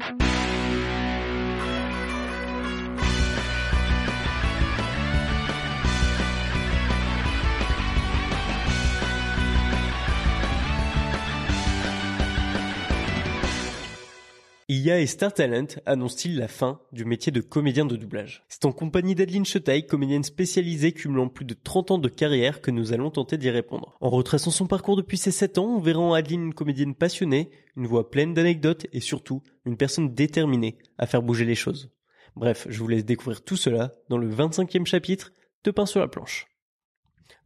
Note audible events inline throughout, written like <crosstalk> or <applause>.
thank you IA et Star Talent annoncent-ils la fin du métier de comédien de doublage C'est en compagnie d'Adeline Chetaille, comédienne spécialisée cumulant plus de 30 ans de carrière, que nous allons tenter d'y répondre. En retraçant son parcours depuis ses 7 ans, on verra en Adeline une comédienne passionnée, une voix pleine d'anecdotes et surtout une personne déterminée à faire bouger les choses. Bref, je vous laisse découvrir tout cela dans le 25e chapitre de Pain sur la planche.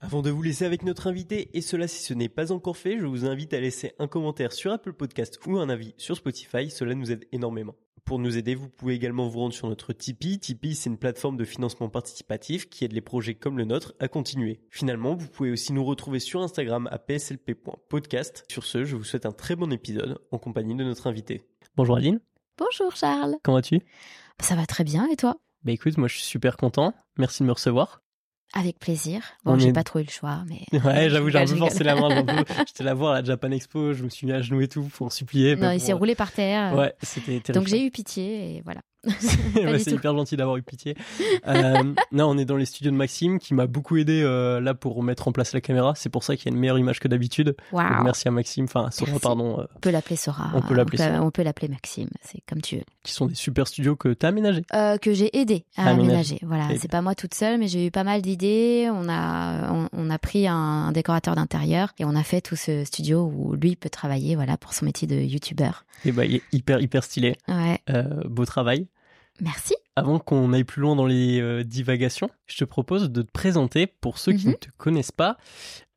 Avant de vous laisser avec notre invité, et cela si ce n'est pas encore fait, je vous invite à laisser un commentaire sur Apple Podcast ou un avis sur Spotify, cela nous aide énormément. Pour nous aider, vous pouvez également vous rendre sur notre Tipeee. Tipeee, c'est une plateforme de financement participatif qui aide les projets comme le nôtre à continuer. Finalement, vous pouvez aussi nous retrouver sur Instagram à pslp.podcast. Sur ce, je vous souhaite un très bon épisode en compagnie de notre invité. Bonjour Aline. Bonjour Charles. Comment vas-tu? Ça va très bien et toi? Bah écoute, moi je suis super content. Merci de me recevoir. Avec plaisir. Bon, j'ai pas trop eu le choix, mais. <laughs> Ouais, j'avoue, j'ai un peu forcé la main. <laughs> J'étais la voir à la Japan Expo, je me suis mis à genoux et tout pour supplier. Non, il s'est roulé par terre. Ouais, c'était terrible. Donc j'ai eu pitié et voilà. C'est <laughs> hyper gentil d'avoir eu pitié. Euh, non, on est dans les studios de Maxime qui m'a beaucoup aidé euh, là pour mettre en place la caméra. C'est pour ça qu'il y a une meilleure image que d'habitude. merci à Maxime, enfin Sora, pardon. Euh, on peut l'appeler Sora. On peut l'appeler On peut l'appeler Maxime, c'est comme tu veux. Qui sont des super studios que tu as aménagés. Euh, que j'ai aidé à aménager. Voilà, c'est pas moi toute seule, mais j'ai eu pas mal d'idées. On a, on, a pris un, décorateur d'intérieur et on a fait tout ce studio où lui peut travailler, voilà, pour son métier de youtubeur. Et bah, il est hyper hyper stylé. Ouais. beau travail. Merci. Avant qu'on aille plus loin dans les euh, divagations, je te propose de te présenter pour ceux qui mhm. ne te connaissent pas.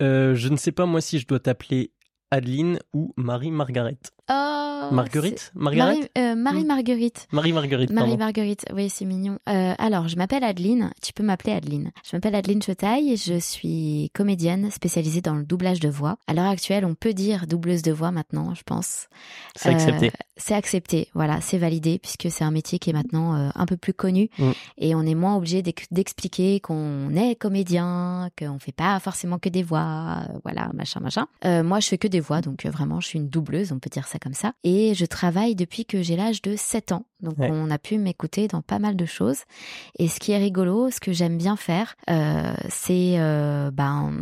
Euh, je ne sais pas moi si je dois t'appeler Adeline ou Marie-Margaret. Oh, Marguerite Marguerite euh, Marie-Marguerite. Marie-Marguerite, Marie-Marguerite, oui, c'est mignon. Euh, alors, je m'appelle Adeline, tu peux m'appeler Adeline. Je m'appelle Adeline Chetaille, je suis comédienne spécialisée dans le doublage de voix. À l'heure actuelle, on peut dire doubleuse de voix maintenant, je pense. C'est accepté. Euh, c'est accepté, voilà, c'est validé, puisque c'est un métier qui est maintenant un peu plus connu, mm. et on est moins obligé d'expliquer qu'on est comédien, qu'on fait pas forcément que des voix, voilà, machin, machin. moi, je fais que des voix, donc vraiment, je suis une doubleuse, on peut dire ça comme ça. Et je travaille depuis que j'ai l'âge de 7 ans. Donc on a pu m'écouter dans pas mal de choses. Et ce qui est rigolo, ce que j'aime bien faire, euh, c'est euh, ben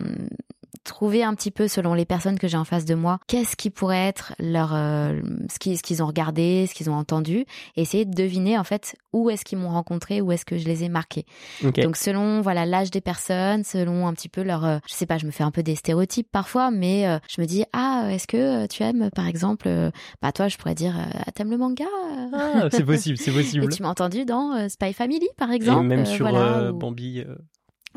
trouver un petit peu selon les personnes que j'ai en face de moi, qu'est-ce qui pourrait être leur euh, ce qu'ils ont regardé, ce qu'ils ont entendu, et essayer de deviner en fait où est-ce qu'ils m'ont rencontré, où est-ce que je les ai marqués. Donc selon voilà l'âge des personnes, selon un petit peu leur euh, je sais pas, je me fais un peu des stéréotypes parfois, mais euh, je me dis ah est-ce que tu aimes par exemple bah toi je pourrais dire ah, t'aimes le manga ah, c'est possible, c'est <laughs> possible. Et tu m'as entendu dans Spy Family par exemple, et même sur Bambi.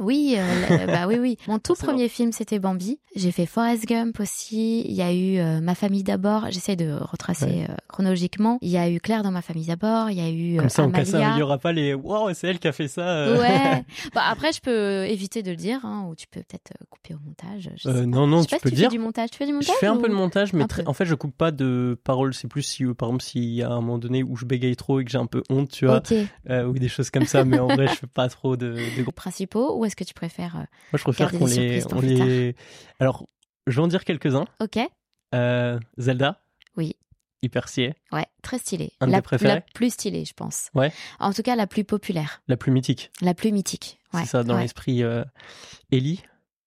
Oui, euh, <laughs> bah oui, oui. Mon tout premier film, c'était Bambi. J'ai fait Forrest Gump aussi. Il y a eu euh, Ma famille d'abord. J'essaie de retracer euh, chronologiquement. Il y a eu Claire dans Ma famille d'abord. Il y a eu Comme ça, Amalia. il n'y aura pas les Waouh, c'est elle qui a fait ça. Ouais. <laughs> bah, après, je peux éviter de le dire, hein, ou tu peux peut-être couper au montage. non, non, tu peux tu dire. Fais du montage. Tu fais du montage. Je fais un peu de montage, mais en fait, je coupe pas de paroles. C'est plus si, par exemple, s'il y a un moment donné où je bégaye trop et que j'ai un peu honte, tu vois, ou des choses comme ça. Mais en vrai, je fais pas trop de. de... Principaux, ou est-ce que tu préfères moi, je préfère qu'on les, on les. Alors, je vais en dire quelques-uns. Ok. Euh, Zelda. Oui. Hyper stylé. Ouais, très stylé. Un la, préférés? La plus stylée, je pense. Ouais. En tout cas, la plus populaire. La plus mythique. La plus mythique. Ouais. C'est ça, dans l'esprit euh, Ellie.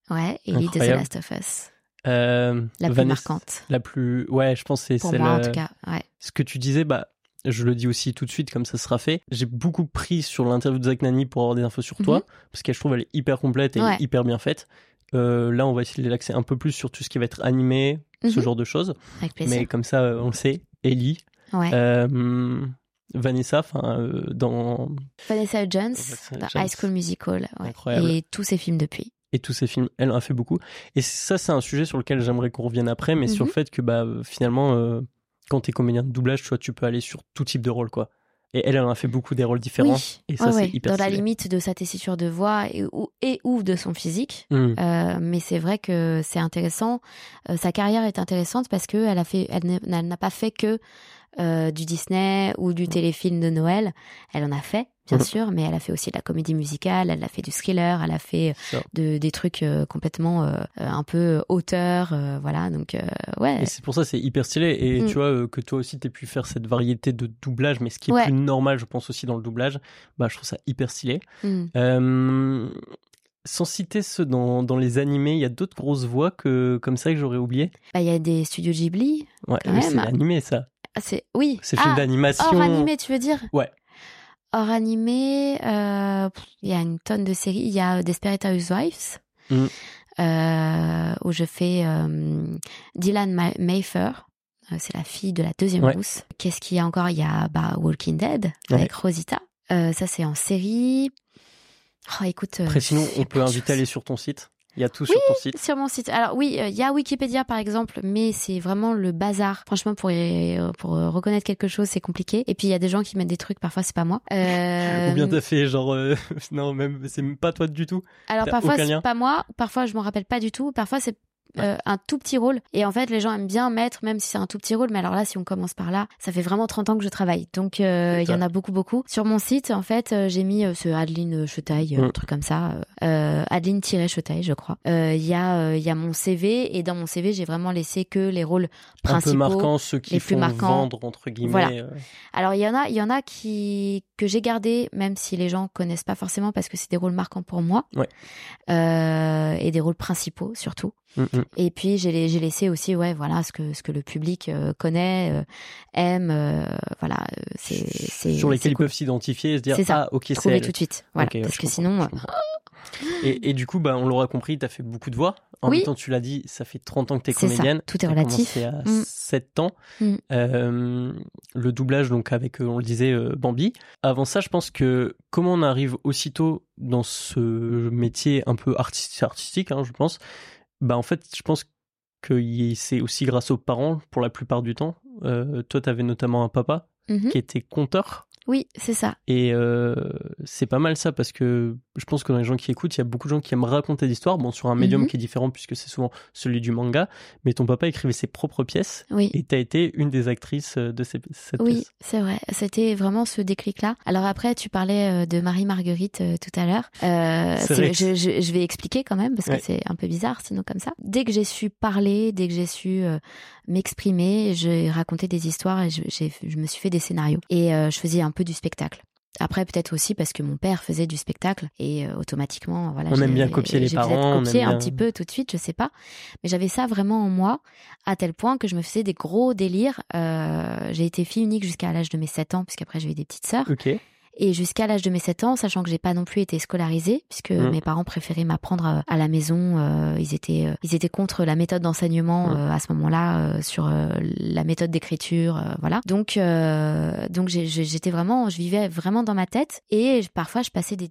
Ouais, Ellie de The Last of Us. Euh, la plus marquante. La plus. Ouais, je pense que c'est celle. Pour moi, en tout cas. Ouais. Ce que tu disais, bah, je le dis aussi tout de suite comme ça sera fait. J'ai beaucoup pris sur l'interview de Zach Nani pour avoir des infos sur toi, mhm. parce qu'elle je trouve elle est hyper complète et hyper bien faite. Euh, là, on va essayer de l'axer un peu plus sur tout ce qui va être animé, ce mhm. genre de choses. Avec plaisir. Mais comme ça, euh, on le sait. Ellie. Euh, Vanessa, enfin, dans. Vanessa Jones, High School Musical. Et tous ses films depuis et tous ses films, elle en a fait beaucoup. Et ça, c'est un sujet sur lequel j'aimerais qu'on revienne après, mais sur le mhm. fait que bah, finalement, quand t'es comédien de doublage, tu vois, tu peux aller sur tout type de rôle, quoi. Et elle, elle en a fait beaucoup des rôles différents. Et ça, c'est hyper Dans la limite de sa tessiture de voix et ou, et, ou de son physique. Hmm. Euh, mais c'est vrai que c'est intéressant. Euh, sa carrière est intéressante parce que elle a fait, elle n'a pas fait que du Disney ou du téléfilm de Noël. Elle en a fait, bien sûr, mais elle a fait aussi de la comédie musicale, elle a fait du thriller, elle a fait de, des trucs complètement un peu auteur, voilà. Donc ouais. Et c'est pour ça c'est hyper stylé. Et mm. tu vois que toi aussi t'aies pu faire cette variété de doublage, mais ce qui est plus normal, je pense aussi dans le doublage, bah je trouve ça hyper stylé. Mm sans citer ceux dans, dans les animés, il y a d'autres grosses voix que comme ça que j'aurais oublié? Bah, il y a des studios Ghibli. Ouais, c'est animé ça. Ah, c'est oui. C'est film ah, d'animation. Hors animé, tu veux dire? Ouais. Hors animé, euh, il y a une tonne de séries. Il y a Desperate Housewives. Mm. Euh, où je fais euh, Dylan Mayfair. C'est la fille de la deuxième rousse. Qu'est-ce qu'il y a encore? Il y a bah, Walking Dead avec Rosita. ça, c'est en série. Oh, écoute. Euh, Après, sinon, on peut inviter à aller sur ton site. Il y a tout sur ton site. sur mon site. Alors oui, euh, il y a Wikipédia par exemple, mais c'est vraiment le bazar. Franchement, pour euh, pour reconnaître quelque chose, c'est compliqué. Et puis il y a des gens qui mettent des trucs, parfois c'est pas moi. <laughs> Ou bien t'as fait genre <laughs> non même c'est pas toi du tout. Alors parfois c'est pas moi, parfois je m'en rappelle pas du tout, parfois c'est euh, un tout petit rôle. Et en fait, les gens aiment bien mettre, même si c'est un tout petit rôle. Mais alors là, si on commence par là, ça fait vraiment 30 ans que je travaille. Donc, euh, il y en a beaucoup, beaucoup. Sur mon site, en fait, euh, j'ai mis ce Adeline Chetaille, un mm. truc comme ça. Adeline-Chetaille, je crois. Il y, a, il y a mon CV. Et dans mon CV, j'ai vraiment laissé que les rôles principaux. Un peu marquants, ceux qui font vendre, entre guillemets. Voilà. Alors, il y en a, il y en a qui, que j'ai gardé, même si les gens connaissent pas forcément parce que c'est des rôles marquants pour moi. Ouais. et des rôles principaux, surtout. Mm, mm. Et puis j'ai laissé aussi ouais voilà ce que ce que le public euh, connaît euh, aime euh, voilà c'est c'est sur lesquels ils peuvent s'identifier et se dire ça. ah ok c'est tout de suite. Voilà parce que sinon <laughs> et, et, du coup bah on l'aura compris tu as fait beaucoup de voix. En même temps tu l'as dit ça fait 30 ans que tu es comédienne. ça. tout est relatif. c'est à 7 mm. ans le doublage donc avec on le disait Bambi. Avant ça je pense que comment on arrive aussitôt dans ce métier un peu artistique hein, je pense bah en fait, je pense que c'est aussi grâce aux parents pour la plupart du temps. Euh, toi, tu avais notamment un papa mmh qui était conteur. Oui, c'est ça. Et euh, c'est pas mal ça parce que je pense que dans les gens qui écoutent, il y a beaucoup de gens qui aiment raconter des histoires, bon, sur un médium mhm. qui est différent puisque c'est souvent celui du manga, mais ton papa écrivait ses propres pièces oui. et tu as été une des actrices euh, de ces, cette oui, Oui, c'est vrai. C'était vraiment ce déclic-là. Alors après, tu parlais euh, de Marie-Marguerite tout à l'heure. Euh, je, je, je, vais expliquer quand même parce que c'est un peu bizarre sinon comme ça. Dès que j'ai su parler, dès que j'ai su m'exprimer, j'ai raconté des histoires et je, je me suis fait des scénarios. Et je faisais un peu du spectacle. Après, peut-être aussi parce que mon père faisait du spectacle et euh, automatiquement, voilà. On aime bien copier les parents. Copier un petit peu tout de suite, je sais pas. Mais j'avais ça vraiment en moi, à tel point que je me faisais des gros délires. Euh, j'ai été fille unique jusqu'à l'âge de mes 7 ans, puisqu'après j'ai eu des petites sœurs. Et jusqu'à l'âge de mes 7 ans, sachant que j'ai pas non plus été scolarisée, puisque mmh. mes parents préféraient m'apprendre euh, à la maison, euh, ils étaient euh, ils étaient contre la méthode d'enseignement mmh. à ce moment-là sur la méthode d'écriture, voilà. Donc donc j'étais vraiment, je vivais vraiment dans ma tête et parfois je passais des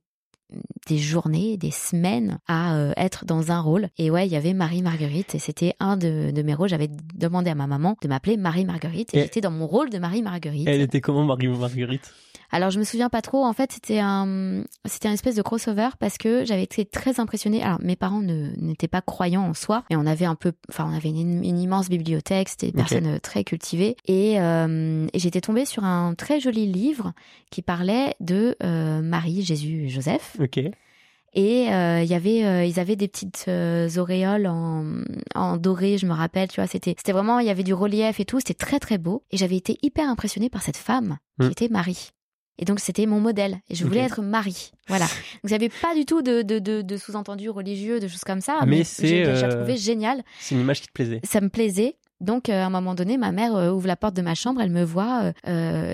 des journées, des semaines à être dans un rôle. Et ouais, il y avait Marie-Marguerite et c'était un de, de, mes rôles. J'avais demandé à ma maman de m'appeler Marie-Marguerite et, et j'étais dans mon rôle de Marie-Marguerite. Elle était comment Marie-Marguerite alors je me souviens pas trop. En fait, c'était un c'était un espèce de crossover parce que j'avais été très impressionnée. Alors mes parents n'étaient pas croyants en soi, et on avait un peu, enfin on avait une, immense bibliothèque. C'était des personnes euh, très cultivées et, euh, et j'étais tombée sur un très joli livre qui parlait de euh, Marie, Jésus, et Joseph. Ok. Et il y avait, ils avaient des petites auréoles en, en doré, je me rappelle, tu vois. C'était, c'était vraiment, il y avait du relief et tout. C'était très très beau. Et j'avais été hyper impressionnée par cette femme qui hmm. était Marie. Et donc c'était mon modèle. Et je voulais être Marie. Voilà. Donc avait pas du tout de, de, de, de sous-entendu religieux, de choses comme ça. Mais, c'est. J'ai euh, trouvé génial. C'est une image qui te plaisait. Ça me plaisait. Donc euh, à un moment donné, ma mère euh, ouvre la porte de ma chambre, elle me voit,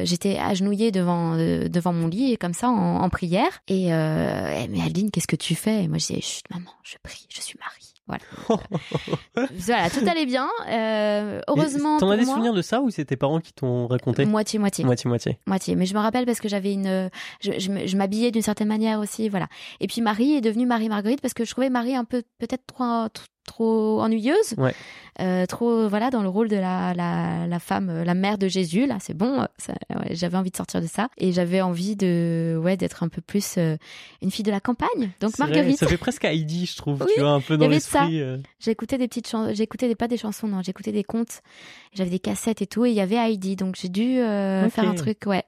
j'étais agenouillée devant devant mon lit comme ça en, en prière et elle me dit Aline, qu'est-ce que tu fais? Et moi je dis chut maman, je prie, je suis Marie. Voilà. <laughs> voilà, tout allait bien. Euh, heureusement. T'en as des souvenirs de ça ou c'est tes parents qui t'ont raconté? Moitié, moitié. Moitié, moitié. Moitié. Mais je me rappelle parce que j'avais une. Je, je, m'habillais d'une certaine manière aussi, voilà. Et puis Marie est devenue Marie Marguerite parce que je trouvais Marie un peu, peut-être trop, trop ennuyeuse, euh, trop voilà dans le rôle de la, la, la femme, euh, la mère de Jésus. Là, c'est bon. j'avais envie de sortir de ça et j'avais envie de ouais d'être un peu plus euh, une fille de la campagne. Donc Marguerite. ça fait presque Heidi, je trouve. tu vois un peu dans l'esprit. J'écoutais des petites chansons. J'écoutais pas des chansons, non. J'écoutais des contes. J'avais des cassettes et tout et il y avait Heidi. Donc j'ai dû faire un truc ouais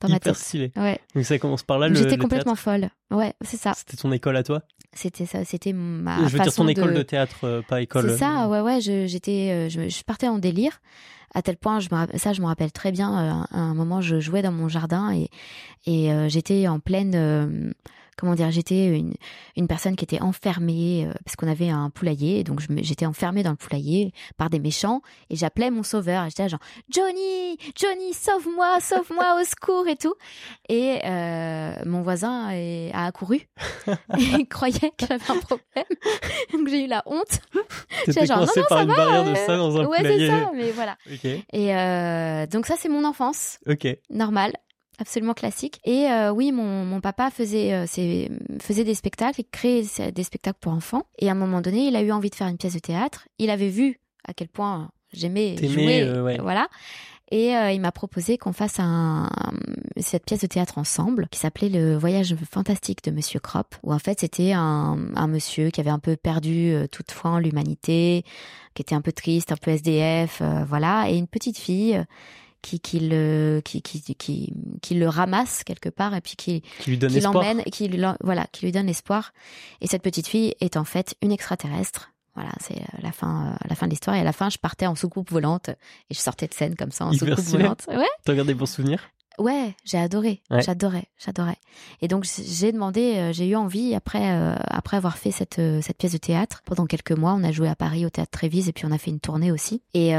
dans ma tête. stylé. Ouais. Donc ça commence par là. J'étais complètement folle. Ouais, c'est ça. C'était ton école à toi? C'était ça, c'était ma. Je veux dire ton école de, théâtre, euh, pas école. C'est ça, ouais, ouais. J'étais, euh, je, je, partais en délire à tel point, je me, ça je me rappelle très bien. Euh, à un moment, je jouais dans mon jardin et et j'étais en pleine comment dire, j'étais une, une personne qui était enfermée euh, parce qu'on avait un poulailler, donc j'étais enfermée dans le poulailler par des méchants et j'appelais mon sauveur. J'étais genre Johnny, Johnny, sauve-moi, sauve-moi, au secours et tout. Et euh, mon voisin a accouru <laughs> et croyait que j'avais un problème, donc j'ai eu la honte. J'étais genre non, non, par ça une va, barrière de ça dans un ouais, poulailler. Ouais, c'est ça, mais voilà. Et euh, donc ça c'est mon enfance. Ok. Normal absolument classique. Et euh, oui, mon, mon papa faisait, euh, faisait des spectacles, il créait des spectacles pour enfants. Et à un moment donné, il a eu envie de faire une pièce de théâtre. Il avait vu à quel point j'aimais jouer, euh, voilà. Et il m'a proposé qu'on fasse un, cette pièce de théâtre ensemble, qui s'appelait Le Voyage fantastique de Monsieur Kropp, où en fait c'était un, un monsieur qui avait un peu perdu toute foi en l'humanité, qui était un peu triste, un peu SDF, voilà, et une petite fille qui, qui le qui, qui, qui, qui le ramasse quelque part et puis qui, qui lui donne qui l'emmène qui lui voilà qui lui donne espoir et cette petite fille est en fait une extraterrestre voilà, c'est euh, la fin, euh, la fin de l'histoire. Et à la fin, je partais en soucoupe volante et je sortais de scène comme ça en soucoupe volante. Ouais. T'as regardé pour souvenir Ouais, j'ai adoré, j'adorais, j'adorais. Et donc j'ai demandé, euh, j'ai eu envie après euh, après avoir fait cette euh, cette pièce de théâtre pendant quelques mois, on a joué à Paris au théâtre Trévise et puis on a fait une tournée aussi. Et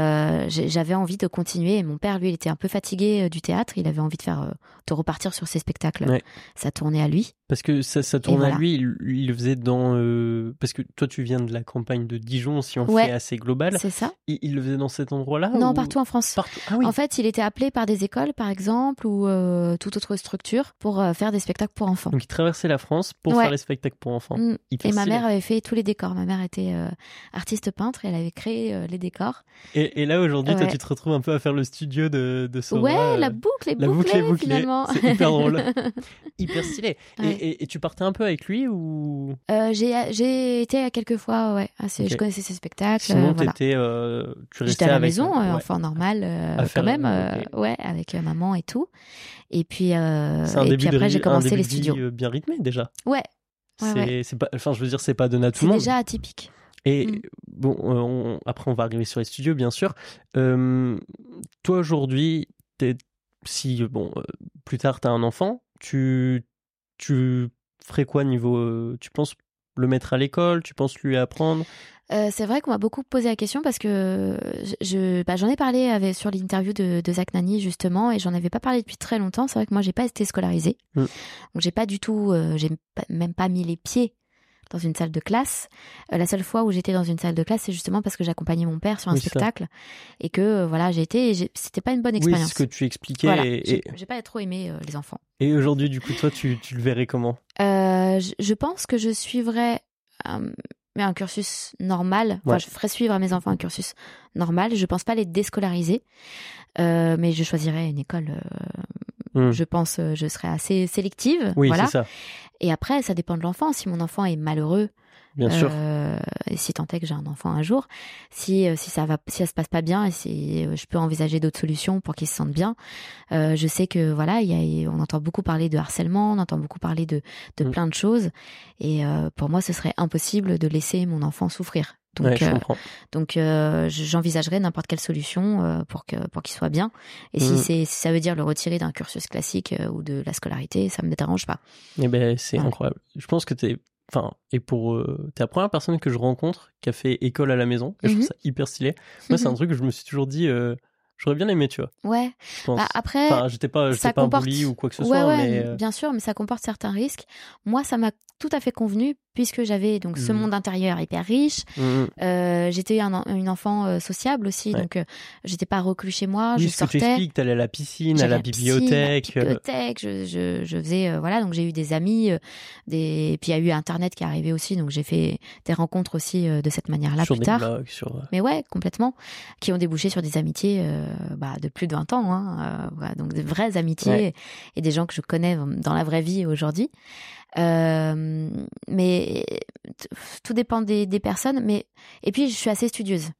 j'avais envie de continuer. Et mon père, lui, il était un peu fatigué du théâtre, il avait envie de faire de repartir sur ses spectacles. Ça tournait à lui. Parce que ça, ça tourne à lui, il, le faisait dans parce que toi tu viens de la campagne de Dijon, si on fait assez global. C'est ça. Il, le faisait dans cet endroit-là Non, partout en France. Partout. Ah, oui. En fait, il était appelé par des écoles, par exemple ou euh, toute autre structure pour euh, faire des spectacles pour enfants. Donc il traversait la France pour faire les spectacles pour enfants. Mm. Et ma mère avait fait tous les décors. Ma mère était euh, artiste peintre et elle avait créé les décors. Et, là aujourd'hui, toi tu te retrouves un peu à faire le studio de, de Ouais, la boucle est la bouclée, boucle finalement. C'est hyper drôle. <laughs> hyper stylé. Et, tu partais un peu avec lui ou? J'ai été à quelques fois, ouais. Je connaissais ses spectacles. Sinon, voilà. tu J'étais à la maison, enfant normal, quand même, ouais, avec maman et tout. Et puis, euh, et puis après, j'ai commencé les studios. Euh, bien rythmé déjà. Ouais. c'est pas, enfin, je veux dire, c'est pas donné à tout le monde. C'est déjà atypique. Et mm. bon, euh, après, on va arriver sur les studios, bien sûr. toi, aujourd'hui, si bon, plus tard, tu as un enfant, tu, tu ferais quoi niveau. tu penses le mettre à l'école Tu penses lui apprendre? Euh, c'est vrai qu'on m'a beaucoup posé la question parce que je, bah, j'en ai parlé avec, sur l'interview de, de Zach Nani justement et j'en avais pas parlé depuis très longtemps. C'est vrai que moi j'ai pas été scolarisée, mm. donc j'ai pas du tout, euh, j'ai même pas mis les pieds dans une salle de classe. Euh, la seule fois où j'étais dans une salle de classe, c'est justement parce que j'accompagnais mon père sur un spectacle et que voilà, j'ai été, c'était pas une bonne expérience. Oui, ce que tu expliquais. et... j'ai pas trop aimé les enfants. Et aujourd'hui, du coup, toi, tu, tu le verrais comment? Je, je, pense que je suivrais un cursus normal. Enfin, je ferais suivre à mes enfants un cursus normal. Je pense pas les déscolariser, euh, mais je choisirais une école. Euh, hmm. Je pense, euh, je serais assez sélective. Oui, voilà. c'est ça. Et après, ça dépend de l'enfant. Si mon enfant est malheureux, Bien sûr. Euh, et si tant est que j'ai un enfant un jour, si euh, si ça va, si ça se passe pas bien, et si euh, je peux envisager d'autres solutions pour qu'il se sente bien. je sais que voilà, il y a, on entend beaucoup parler de harcèlement, on entend beaucoup parler de de mm. plein de choses, et pour moi, ce serait impossible de laisser mon enfant souffrir. Donc, donc j'envisagerais n'importe quelle solution pour que pour qu'il soit bien. Et si mm. c'est si ça veut dire le retirer d'un cursus classique ou de la scolarité, ça me dérange pas. Eh ben c'est incroyable. Je pense que tu es enfin et pour euh, t'es la première personne que je rencontre qui a fait école à la maison et je trouve mhm. ça hyper stylé moi c'est un truc que je me suis toujours dit euh, j'aurais bien aimé tu vois ouais bah, après enfin, j'étais pas j'étais pas un bully ou quoi que ce soit ouais, mais euh, bien sûr mais ça comporte certains risques moi ça m'a tout à fait convenu puisque j'avais donc ce monde intérieur hyper riche. Euh, j'étais un, une enfant euh, sociable aussi, donc euh, j'étais pas reclus chez moi. Oui, je sortais. que tu expliques, t'allais à la piscine, à la bibliothèque. à la bibliothèque, je, je, je faisais voilà, donc j'ai eu des amis, des puis il y a eu Internet qui est arrivé aussi, donc j'ai fait des rencontres aussi de cette manière-là sur plus des tard. blogs, sur... Mais ouais, complètement, qui ont débouché sur des amitiés bah, de plus de 20 ans, hein, euh, voilà, donc de vraies amitiés Ouais. et des gens que je connais dans la vraie vie aujourd'hui. Euh, mais tout dépend des, des personnes. Mais et puis je suis assez studieuse.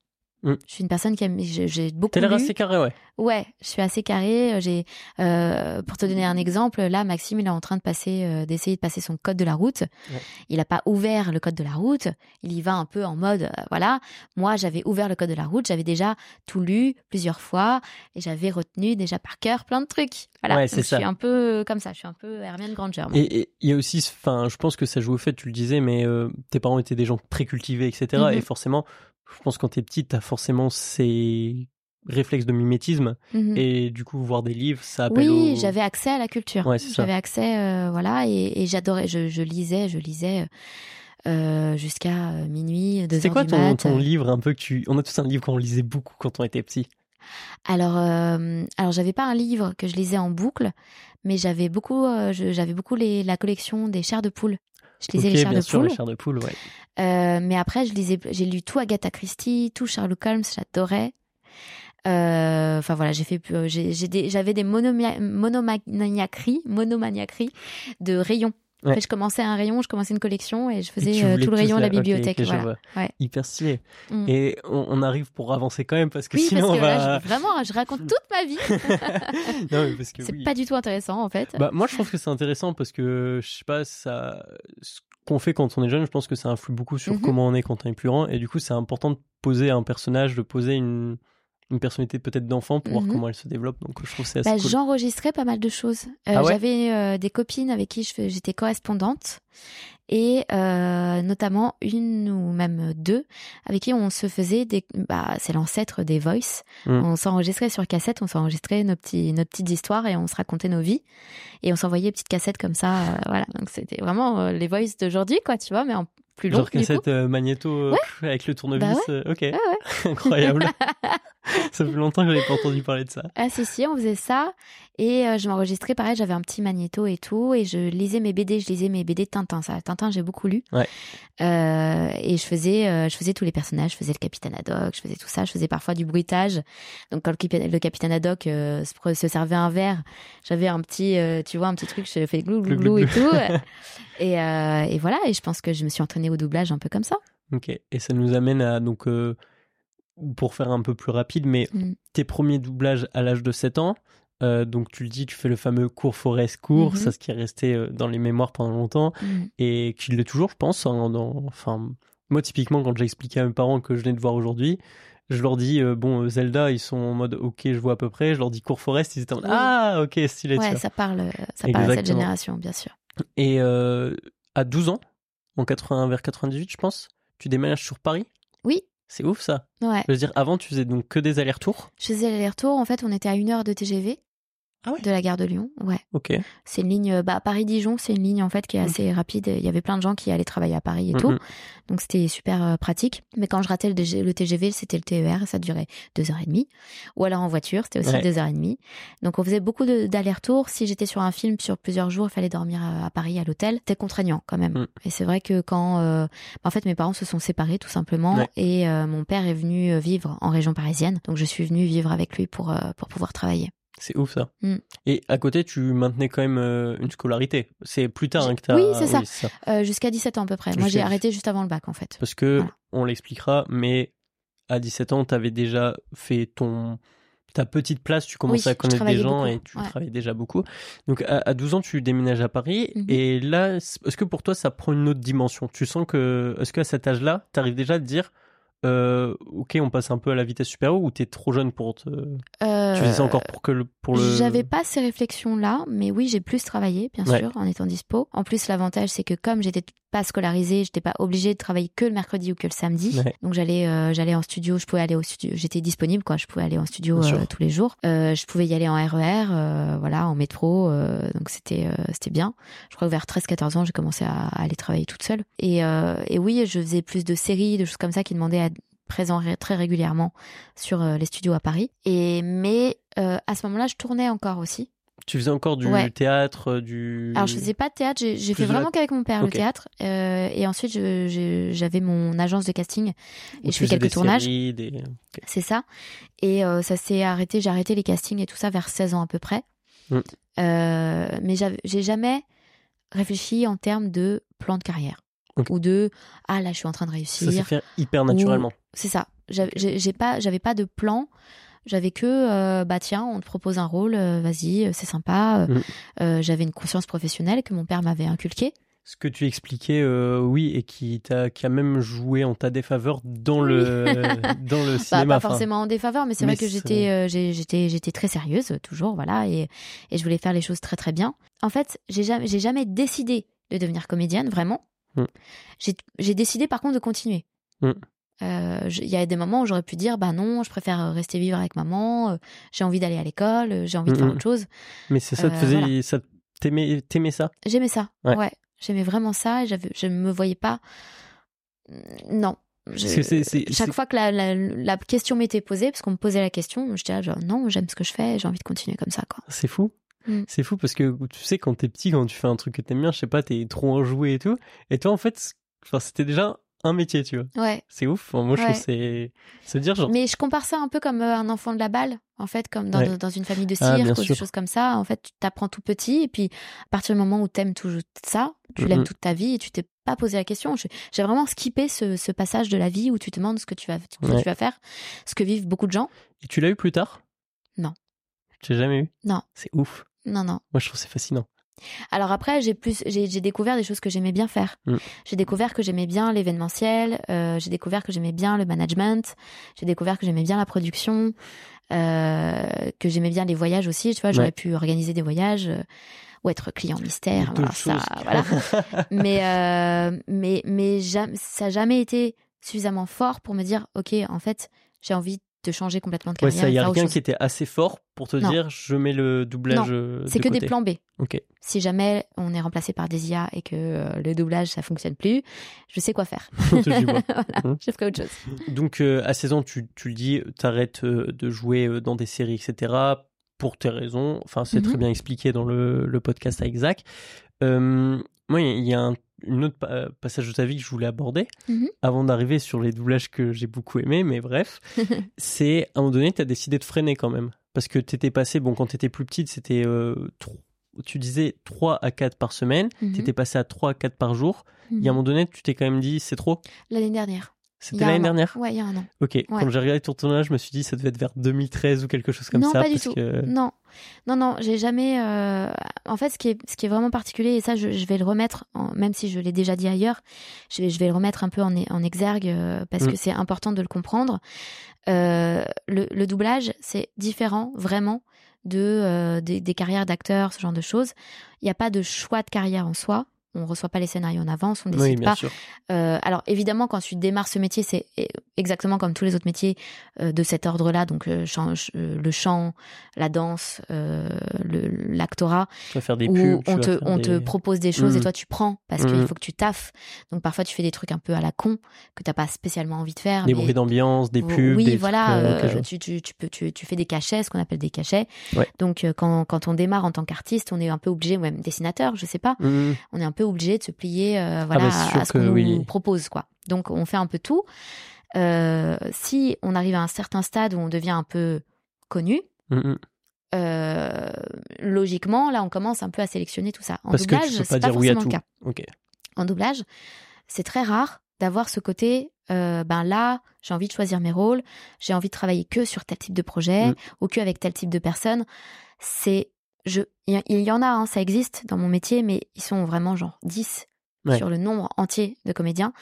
Mm. Je suis une personne qui aime. J'ai beaucoup T'as l'air assez carré, ouais. Ouais, je suis assez carrée. J'ai, euh, pour te donner un exemple, là, Maxime, il est en train de passer, euh, d'essayer de passer son code de la route. Ouais. Il n'a pas ouvert le code de la route. Il y va un peu en mode, euh, voilà. Moi, j'avais ouvert le code de la route. J'avais déjà tout lu plusieurs fois et j'avais retenu déjà par cœur plein de trucs. Voilà. Ouais, c'est je ça. suis un peu comme ça. Je suis un peu Hermione Granger. moi. Et il y a aussi, enfin, je pense que ça joue au fait, tu le disais, mais euh, tes parents étaient des gens très cultivés, etc. Mhm. Et forcément, je pense que quand t'es petite, t'as forcément ces réflexes de mimétisme. Mhm. Et du coup, voir des livres, ça appelle Oui, au... j'avais accès à la culture. Ouais, c'est ça. j'avais accès, euh, voilà, et, et j'adorais. Je, je lisais, je lisais euh, jusqu'à euh, minuit, deux C'était heures quoi du ton, mat. ton livre un peu que tu... On a tous un livre qu'on lisait beaucoup quand on était petit. Alors, euh, alors j'avais pas un livre que je lisais en boucle, mais j'avais beaucoup, j'avais beaucoup les, la collection des chairs de poule. Je lisais les chairs bien de sûr, poule. les chairs de poule, ouais. Euh, mais après, je lisais, j'ai lu tout Agatha Christie, tout Sherlock Holmes, j'adorais. Euh, Enfin voilà, j'ai fait, des- j'avais des monomaniaqueries, monomaniaqueries de rayons. En fait, je commençais un rayon, je commençais une collection et je faisais euh, tout le rayon de la bibliothèque. ok, je voilà. vois. Ouais. Hyper stylé. Mm. Et on, on arrive pour avancer quand même parce que Oui, sinon parce que on va. là, je- vraiment, je raconte toute ma vie. <laughs> non, mais parce que C'est oui. pas du tout intéressant en fait. Bah, moi, je trouve que c'est intéressant parce que, je sais pas, ça, ce qu'on fait quand on est jeune, je pense que ça influe beaucoup sur Mhm. comment on est quand on est plus grand. Et du coup, c'est important de poser un personnage, de poser une, une personnalité peut-être d'enfant pour Mhm. voir comment elle se développe. Donc, je trouve c'est assez Bah, cool. J'enregistrais pas mal de choses. Euh, Ah ouais J'avais euh, des copines avec qui j'étais correspondante et euh, notamment une ou même deux avec qui on se faisait des. Bah, c'est l'ancêtre des voice. Mm. On s'enregistrait sur cassette, on s'enregistrait nos petits nos petites histoires et on se racontait nos vies et on s'envoyait petites cassettes comme ça. euh, voilà, donc c'était vraiment euh, les voice d'aujourd'hui, quoi, tu vois, mais en plus long. Genre cassette magnéto avec le tournevis. Bah ok, ouais. <laughs> incroyable. <laughs> <laughs> ça fait longtemps que j'avais pas entendu parler de ça. Ah si si, on faisait ça et euh, je m'enregistrais pareil, j'avais un petit magnéto et tout et je lisais mes BD, je lisais mes BD Tintin, ça Tintin j'ai beaucoup lu. Ouais. Euh, et je faisais euh, je faisais tous les personnages, je faisais le capitaine Haddock, je faisais tout ça, je faisais parfois du bruitage. Donc quand le, le capitaine Haddock se, se servait un verre, j'avais un petit tu vois un petit truc, je fais glou glou glou et tout. <laughs> et et voilà, et je pense que je me suis entraînée au doublage un peu comme ça. Ok, et ça nous amène à, donc, pour faire un peu plus rapide, mais Mm. tes premiers doublages à l'âge de 7 ans, euh, donc tu le dis, tu fais le fameux cours Forest court, Mhm. ça ce qui est resté euh, dans les mémoires pendant longtemps, Mm. et qui l'est toujours, je pense. hein, dans, enfin, moi, typiquement, quand j'ai expliqué à mes parents que je venais de voir aujourd'hui, je leur dis, euh, bon, Zelda, ils sont en mode, ok, je vois à peu près, je leur dis cours Forest, ils étaient en mode, ah, ok, stylé, Ouais, ça parle ça parle à cette génération, bien sûr. Et à 12 ans, en 80 vers 98, je pense, tu déménages sur Paris Oui, C'est ouf ça. ouais. Je veux dire, avant, tu faisais donc que des allers-retours? Je faisais l'aller-retour. En fait, on était à une heure de TGV. Ah ouais De la gare de Lyon, ouais. Ok. C'est une ligne, bah, Paris-Dijon, c'est une ligne en fait qui est assez rapide. Il y avait plein de gens qui allaient travailler à Paris et tout, Mhm. donc c'était super euh, pratique. Mais quand je ratais le, TGV, c'était le TER, ça durait deux heures et demie. Ou alors en voiture, c'était aussi Ouais. deux heures et demie. Donc on faisait beaucoup d'allers-retours. Si j'étais sur un film sur plusieurs jours, il fallait dormir à, à Paris à l'hôtel. C'était contraignant quand même. Et c'est vrai que quand, euh, en fait, mes parents se sont séparés tout simplement, Ouais. et euh, mon père est venu euh, vivre en région parisienne. Donc je suis venue vivre avec lui pour pour pouvoir travailler. C'est ouf ça. Mm. Et à côté, tu maintenais quand même euh, une scolarité. C'est plus tard hein, que t'as. Oui, c'est ça. ça. Euh, Jusqu'à 17 ans à peu près. Moi, j'ai arrêté juste avant le bac, en fait. Parce que, Voilà. on l'expliquera, mais à 17 ans, t'avais déjà fait ton ta petite place, tu commençais Oui, à connaître des gens beaucoup, et tu ouais. travaillais déjà beaucoup. Donc à, à 12 ans, tu déménages à Paris Mhm. et là, est-ce que pour toi, ça prend une autre dimension? Tu sens que, est-ce qu'à cet âge-là, t'arrives déjà à te dire, euh, ok, on passe un peu à la vitesse supérieure ou t'es trop jeune pour te... Euh, Tu fais ça encore pour que le... Pour le... J'avais pas ces réflexions-là, mais oui, j'ai plus travaillé, bien Ouais. sûr, en étant dispo. En plus, l'avantage, c'est que comme j'étais pas scolarisée, j'étais pas obligée de travailler que le mercredi ou que le samedi. Donc j'allais euh, j'allais en studio, je pouvais aller au studio, j'étais disponible quoi, je pouvais aller en studio euh, tous les jours. Euh, je pouvais y aller en RER, e voilà, en métro, donc c'était c'était bien. Je crois que vers 13-14 ans, j'ai commencé à, aller travailler toute seule. Et et oui, je faisais plus de séries, de choses comme ça qui demandaient à présent très régulièrement sur les studios à Paris. Et mais à ce moment-là, je tournais encore aussi. Tu faisais encore du théâtre, euh, du. Alors je faisais pas de théâtre, j'ai fait vraiment qu'avec mon père le théâtre, euh, et ensuite j'avais mon agence de casting et je fais quelques tournages. Des... C'est ça. Et euh, ça s'est arrêté, j'ai arrêté les castings et tout ça vers 16 ans à peu près. Mm. mais j'ai jamais réfléchi en termes de plan de carrière ou de ah là je suis en train de réussir. Ça s'est fait hyper naturellement. C'est ça. J'ai pas j'avais pas de plan. J'avais que, euh, bah tiens, on te propose un rôle, euh, vas-y, euh, c'est sympa. Mm. J'avais une conscience professionnelle que mon père m'avait inculquée. Ce que tu expliquais, oui, et qui, a, qui a même joué en ta défaveur dans le, <laughs> dans le bah, cinéma. pas forcément en défaveur, mais c'est vrai que j'étais, j'étais, j'étais très sérieuse, toujours, voilà, et, et je voulais faire les choses très très bien. En fait, j'ai jamais, j'ai jamais décidé de devenir comédienne, vraiment. Mm. J'ai décidé par contre de continuer. Mm. Euh, il y a des moments où j'aurais pu dire bah non, je préfère rester vivre avec maman, euh, j'ai envie d'aller à l'école, euh, j'ai envie de faire autre chose. Mais c'est ça te faisait ça t'aimais t'aimais ça? J'aimais ça. Ouais. J'aimais vraiment ça et je me voyais pas non. chaque fois que la, la, question m'était posée, parce qu'on me posait la question, je disais genre, non, j'aime ce que je fais, j'ai envie de continuer comme ça. quoi. C'est fou. Mm. C'est fou parce que tu sais, quand t'es petit, quand tu fais un truc que t'aimes bien, je sais pas, t'es trop enjoué et tout. Et toi, en fait, c'était déjà un métier, tu vois. Ouais. C'est ouf. moi, je trouve c'est se dire genre. Mais je compare ça un peu comme euh, un enfant de la balle, en fait, comme dans, dans une famille de ah, cirque ou des choses comme ça. En fait, tu t'apprends tout petit et puis à partir du moment où t'aimes tout ça, tu l'aimes toute ta vie et tu t'es pas posé la question. J'ai vraiment skippé ce, ce, passage de la vie où tu te demandes ce que tu vas, ce que tu vas faire, ce que vivent beaucoup de gens. Et tu l'as eu plus tard? Non. Tu l'as jamais eu? Non. C'est ouf. Non, non. Moi, je trouve c'est fascinant. Alors après, j'ai plus, j'ai découvert des choses que j'aimais bien faire. Mm. J'ai découvert que j'aimais bien l'événementiel. Euh, j'ai découvert que j'aimais bien le management. J'ai découvert que j'aimais bien la production. Euh, que j'aimais bien les voyages aussi. Tu vois, j'aurais pu organiser des voyages euh, ou être client mystère. ça, voilà. <laughs> mais mais mais ça n'a jamais été suffisamment fort pour me dire, ok, en fait, j'ai envie de changer complètement de carrière. il n'y a rien qui était assez fort pour te dire je mets le doublage. Non, c'est que des plans B. Ok. Si jamais on est remplacé par des IA et que euh, le doublage ça fonctionne plus, je sais quoi faire. <laughs> <laughs> voilà, hum. je ferai autre chose. Donc euh, à 16 ans, tu, tu le dis, tu arrêtes euh, de jouer dans des séries, etc. Pour tes raisons. Enfin, c'est très mhm. bien expliqué dans le, le podcast avec Zach. moi, il y a un une autre passage de ta vie que je voulais aborder mhm. avant d'arriver sur les doublages que j'ai beaucoup aimés, mais bref, <laughs> c'est à un moment donné, tu as décidé de freiner quand même. Parce que tu étais passé, bon, quand tu étais plus petite, c'était, euh, tu disais 3 à 4 par semaine, mhm. tu étais passé à 3 à 4 par jour. Il y a un mhm. moment donné, tu t'es quand même dit, c'est trop L'année dernière. C'était l'année dernière? Ouais, il y a un an. Ok, quand j'ai regardé ton tournage, je me suis dit ça devait être vers 2013 ou quelque chose comme ça. Non, pas du tout. Non, non, non, j'ai jamais. Euh, en fait, ce qui, est, ce qui est vraiment particulier, et ça, je, vais le remettre, même si je l'ai déjà dit ailleurs, je vais, je vais le remettre un peu en, en exergue euh, parce mm. que c'est important de le comprendre. Euh, le, doublage, c'est différent, vraiment, de des, des carrières d'acteurs, ce genre de choses. Il n'y a pas de choix de carrière en soi on reçoit pas les scénarios en avance, on décide pas. Euh, alors évidemment, quand tu démarres ce métier, c'est exactement comme tous les autres métiers euh, de cet ordre-là, donc euh, le chant, la danse, l'actorat. Faire des pubs, on te on te propose des choses et mmh. toi tu prends parce qu'il mmh. faut que tu taffes. Donc parfois tu fais des trucs un peu à la con que t'as pas spécialement envie de faire. Des bruits d'ambiance, des pubs. Oui, voilà. tu, tu, tu, peux tu, tu fais des cachets, ce qu'on appelle des cachets. Donc quand quand on démarre en tant qu'artiste, on est un peu obligé, ou même dessinateur, je sais pas, mmh. on est un peu obligé de se plier euh, voilà, ah bah, à ce qu'on nous propose. Quoi. Donc on fait un peu tout. Euh, si on arrive à un certain stade où on devient un peu connu, mm, mm. Euh, logiquement, là, on commence un peu à sélectionner tout ça. En doublage, c'est pas, forcément le cas. En doublage, c'est très rare d'avoir ce côté. ben là, j'ai envie de choisir mes rôles, j'ai envie de travailler que sur tel type de projet mm. ou que avec tel type de personne. C'est il y, en a, hein, ça existe dans mon métier, mais ils sont vraiment genre 10 sur le nombre entier de comédiens.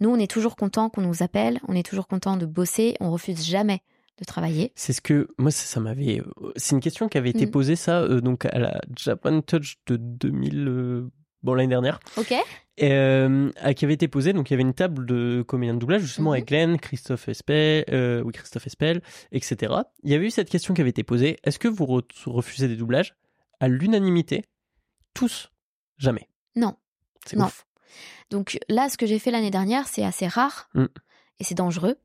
Nous, on est toujours content qu'on nous appelle, on est toujours content de bosser, on refuse jamais de travailler. C'est ce que moi ça, m'avait c'est une question qui avait été mm. posée ça euh, donc à la Japan Touch de 2000 bon l'année dernière. Ok. Euh, qui avait été posée. Donc, il y avait une table de comédiens de doublage, justement, Mhm. avec Glenn, Christophe Espel, euh, oui, Christophe Espel, etc. Il y avait eu cette question qui avait été posée. Est-ce que vous re- refusez des doublages? À l'unanimité Tous Jamais. Non. C'est Non. ouf. Donc là, ce que j'ai fait l'année dernière, c'est assez rare Mm. et c'est dangereux.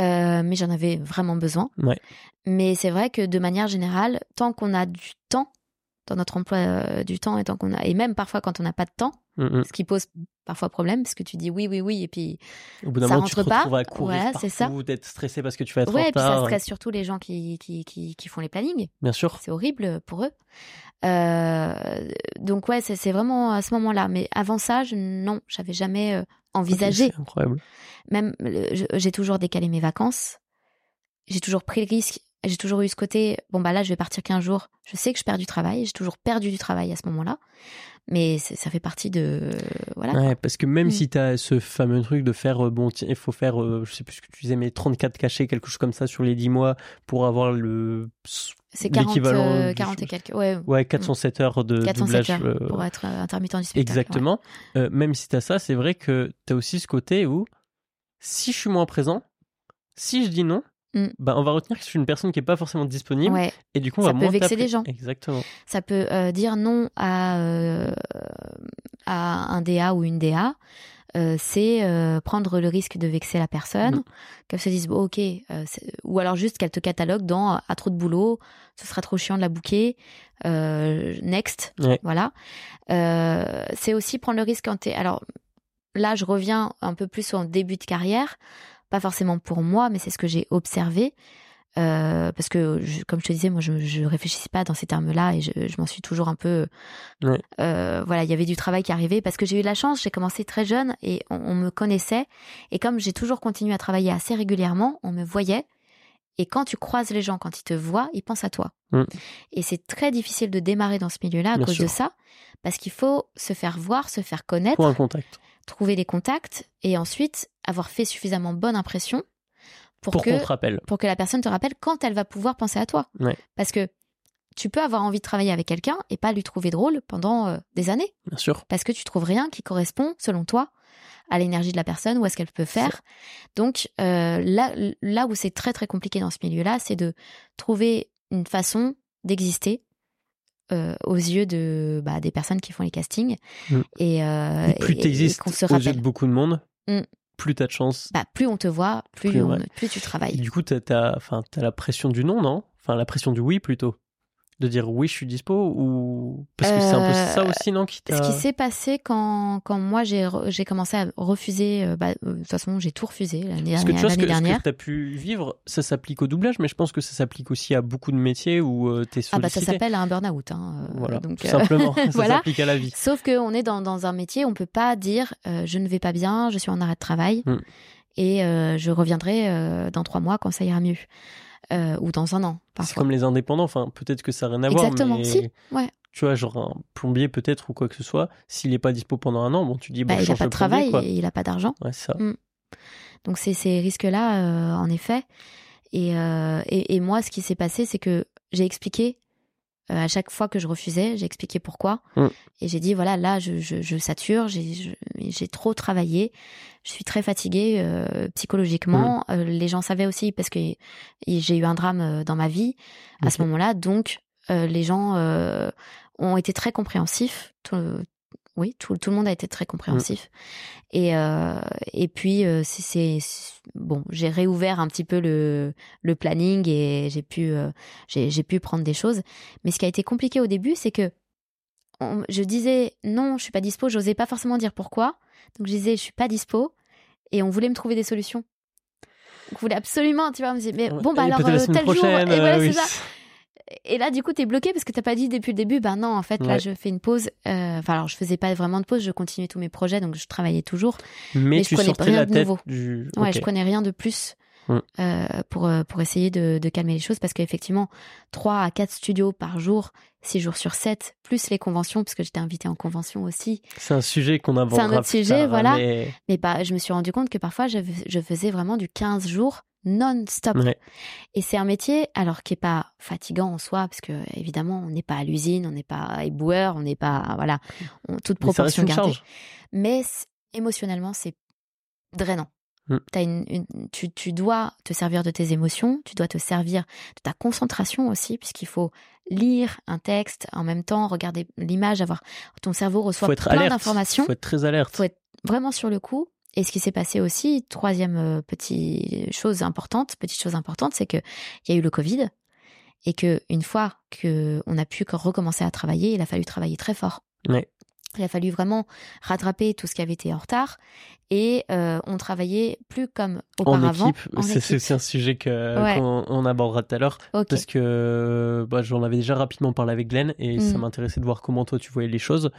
Euh, mais j'en avais vraiment besoin. Ouais. Mais c'est vrai que de manière générale, tant qu'on a du temps dans notre emploi euh, du temps et tant qu'on a et même parfois quand on n'a pas de temps, Mm, mm. ce qui pose parfois problème parce que tu dis oui oui oui et puis Au bout d'un Ça moment, tu te rentre pas. à courir Voilà, partout, c'est ça. d'être stressé parce que tu vas être ouais en et puis ça retard. stresse surtout les gens qui qui, qui, qui font les plannings. Bien sûr. C'est horrible pour eux. Euh, donc ouais, c'est vraiment à ce moment-là. Mais avant ça, je, non, j'avais jamais euh, envisagé. C'est incroyable. Même, j'ai toujours décalé mes vacances. J'ai toujours pris le risque. J'ai toujours eu ce côté, bon bah là, je vais partir 15 jours. Je sais que je perds du travail. J'ai toujours perdu du travail à ce moment-là. Mais ça fait partie de, voilà. Ouais, parce que même Mm. si tu as ce fameux truc de faire, euh, bon, tiens, il faut faire, euh, je sais plus ce que tu disais, mais 34 cachets, quelque chose comme ça sur les 10 mois pour avoir le. C'est 40, l'équivalent euh, du- 40 et quelques. Ouais, Ouais, 407 heures de 407 doublage. heures pour être euh, intermittent du spectacle. Exactement. Euh, même si tu as ça, c'est vrai que tu as aussi ce côté où si je suis moins présent, si je dis non, Mm. bah, on va retenir que je suis une personne qui est pas forcément disponible Ouais. et du coup on Ça va peut moins vexer les gens. Exactement. Ça peut euh, dire non à, euh, à un DA ou une DA. euh, c'est euh, prendre le risque de vexer la personne, Mm. qu'elle se dise bon, ok, euh, ou alors juste qu'elle te catalogue dans à trop de boulot, ce sera trop chiant de la bouquer, next, Ouais. voilà. C'est aussi prendre le risque quand t'es. Alors là, je reviens un peu plus en début de carrière, pas forcément pour moi, mais c'est ce que j'ai observé. Euh, parce que, je- comme je te disais, moi, je, je réfléchissais pas dans ces termes-là et je, je m'en suis toujours un peu. Euh, voilà, il y avait du travail qui arrivait parce que j'ai eu la chance. J'ai commencé très jeune et on, on me connaissait. Et comme j'ai toujours continué à travailler assez régulièrement, on me voyait. Et quand tu croises les gens, quand ils te voient, ils pensent à toi. Mm. Et c'est très difficile de démarrer dans ce milieu-là à Bien cause de ça, parce qu'il faut se faire voir, se faire connaître Pour un contact. trouver des contacts et ensuite avoir fait suffisamment bonne impression pour, Pour qu'on que te rappelle. pour que la personne te rappelle quand elle va pouvoir penser à toi. Ouais. Parce que tu peux avoir envie de travailler avec quelqu'un et pas lui trouver drôle pendant euh, des années Bien sûr. parce que tu trouves rien qui correspond selon toi à l'énergie de la personne ou à ce qu'elle peut faire. Donc euh, là là où c'est très très compliqué dans ce milieu-là, c'est de trouver une façon d'exister euh, aux yeux de bah, des personnes qui font les castings Mm. et, Et plus et tu existes qu'on se aux yeux de beaucoup de monde, Mm. Plus tu as de chance. bah, plus on te voit, plus, Plus, on- ouais. plus tu Et travailles. du coup, tu as, la pression du non, non? Enfin, la pression du oui plutôt. De dire oui, je suis dispo ou. Parce que c'est un peu ça Euh, aussi, non qui Ce qui s'est passé quand, quand moi j'ai commencé à refuser, euh, bah, euh, de toute façon j'ai tout refusé l'année Parce que tu vois, ce que, ce dernière. que tu as pu vivre, ça s'applique au doublage, mais je pense que ça s'applique aussi à beaucoup de métiers où tu es sollicité. Ah bah ça s'appelle un burn-out. Hein, Voilà, donc, tout euh, simplement. <laughs> ça voilà. s'applique à la vie. Sauf qu'on est dans, dans un métier, on peut pas dire euh, je ne vais pas bien, je suis en arrêt de travail Mm. et euh, je reviendrai euh, dans trois mois quand ça ira mieux. Euh, ou dans un an, C'est comme les indépendants, enfin, peut-être que ça n'a rien à voir, Exactement, mais si, ouais. tu vois, genre un plombier peut-être ou quoi que ce soit, s'il est pas dispo pendant un an, bon, tu dis, Bah, il a change pas de travail et il a pas d'argent. Ouais, ça. Mm. Donc c'est ces risques-là, euh, en effet. Et, euh, et, et moi, ce qui s'est passé, c'est que j'ai expliqué euh, à chaque fois que je refusais, j'ai expliqué pourquoi. Mm. Et j'ai dit, voilà, là, je, je, je sature, j'ai trop travaillé, je suis très fatiguée euh, psychologiquement. Mm. Euh, les gens savaient aussi parce que j'ai eu un drame euh, dans ma vie à ce moment-là. Donc, euh, les gens euh, ont été très compréhensifs. Tout- oui, tout, tout le monde a été très compréhensif. Et, euh, et puis, euh, c'est- bon, j'ai réouvert un petit peu le, le planning et j'ai pu, euh, j'ai pu prendre des choses. Mais ce qui a été compliqué au début, c'est que on- je disais non, je suis pas dispo, j'osais pas forcément dire pourquoi. Donc je disais je suis pas dispo et on voulait me trouver des solutions. On voulait absolument, tu vois, on me disait mais bon bah Et alors tel jour et voilà c'est ça. Et là, du coup, t'es bloqué parce que t'as pas dit depuis le début, bah non, en fait, là, je fais une pause. Euh, Enfin, alors, je faisais pas vraiment de pause, je continuais tous mes projets, donc je travaillais toujours. Mais, Mais je connais sortais rien la de tête nouveau. du. Ouais, je connais rien de plus euh, pour, euh, pour essayer de, de calmer les choses parce qu'effectivement, 3 à 4 studios par jour, 6 jours sur 7, plus les conventions, parce que j'étais invitée en convention aussi. C'est un sujet qu'on abordera C'est un autre sujet, tard, voilà. mais- Mais bah, je me suis rendu compte que parfois, je, je faisais vraiment du 15 jours non-stop. Et c'est un métier, alors qui est pas fatigant en soi, parce que évidemment, on n'est pas à l'usine, on n'est pas éboueur, on n'est pas, voilà, toute proportion gardée. Mais émotionnellement, c'est drainant. Mm. une, tu, tu, dois te servir de tes émotions, tu dois te servir de ta concentration aussi, puisqu'il faut lire un texte en même temps, regarder l'image, avoir ton cerveau reçoit plein d'informations. Faut être très alerte. Faut être vraiment sur le coup. Et ce qui s'est passé aussi, troisième euh, petite chose importante, petite chose importante, c'est que il y a eu le Covid et que une fois que on a pu recommencer à travailler, il a fallu travailler très fort. Il a fallu vraiment rattraper tout ce qui avait été en retard et euh, on travaillait plus comme auparavant. En équipe, c'est un sujet qu'on on abordera tout à l'heure parce que bah, j'en avais déjà rapidement parlé avec Glenn et ça mm. m'intéressait de voir comment toi tu voyais les choses.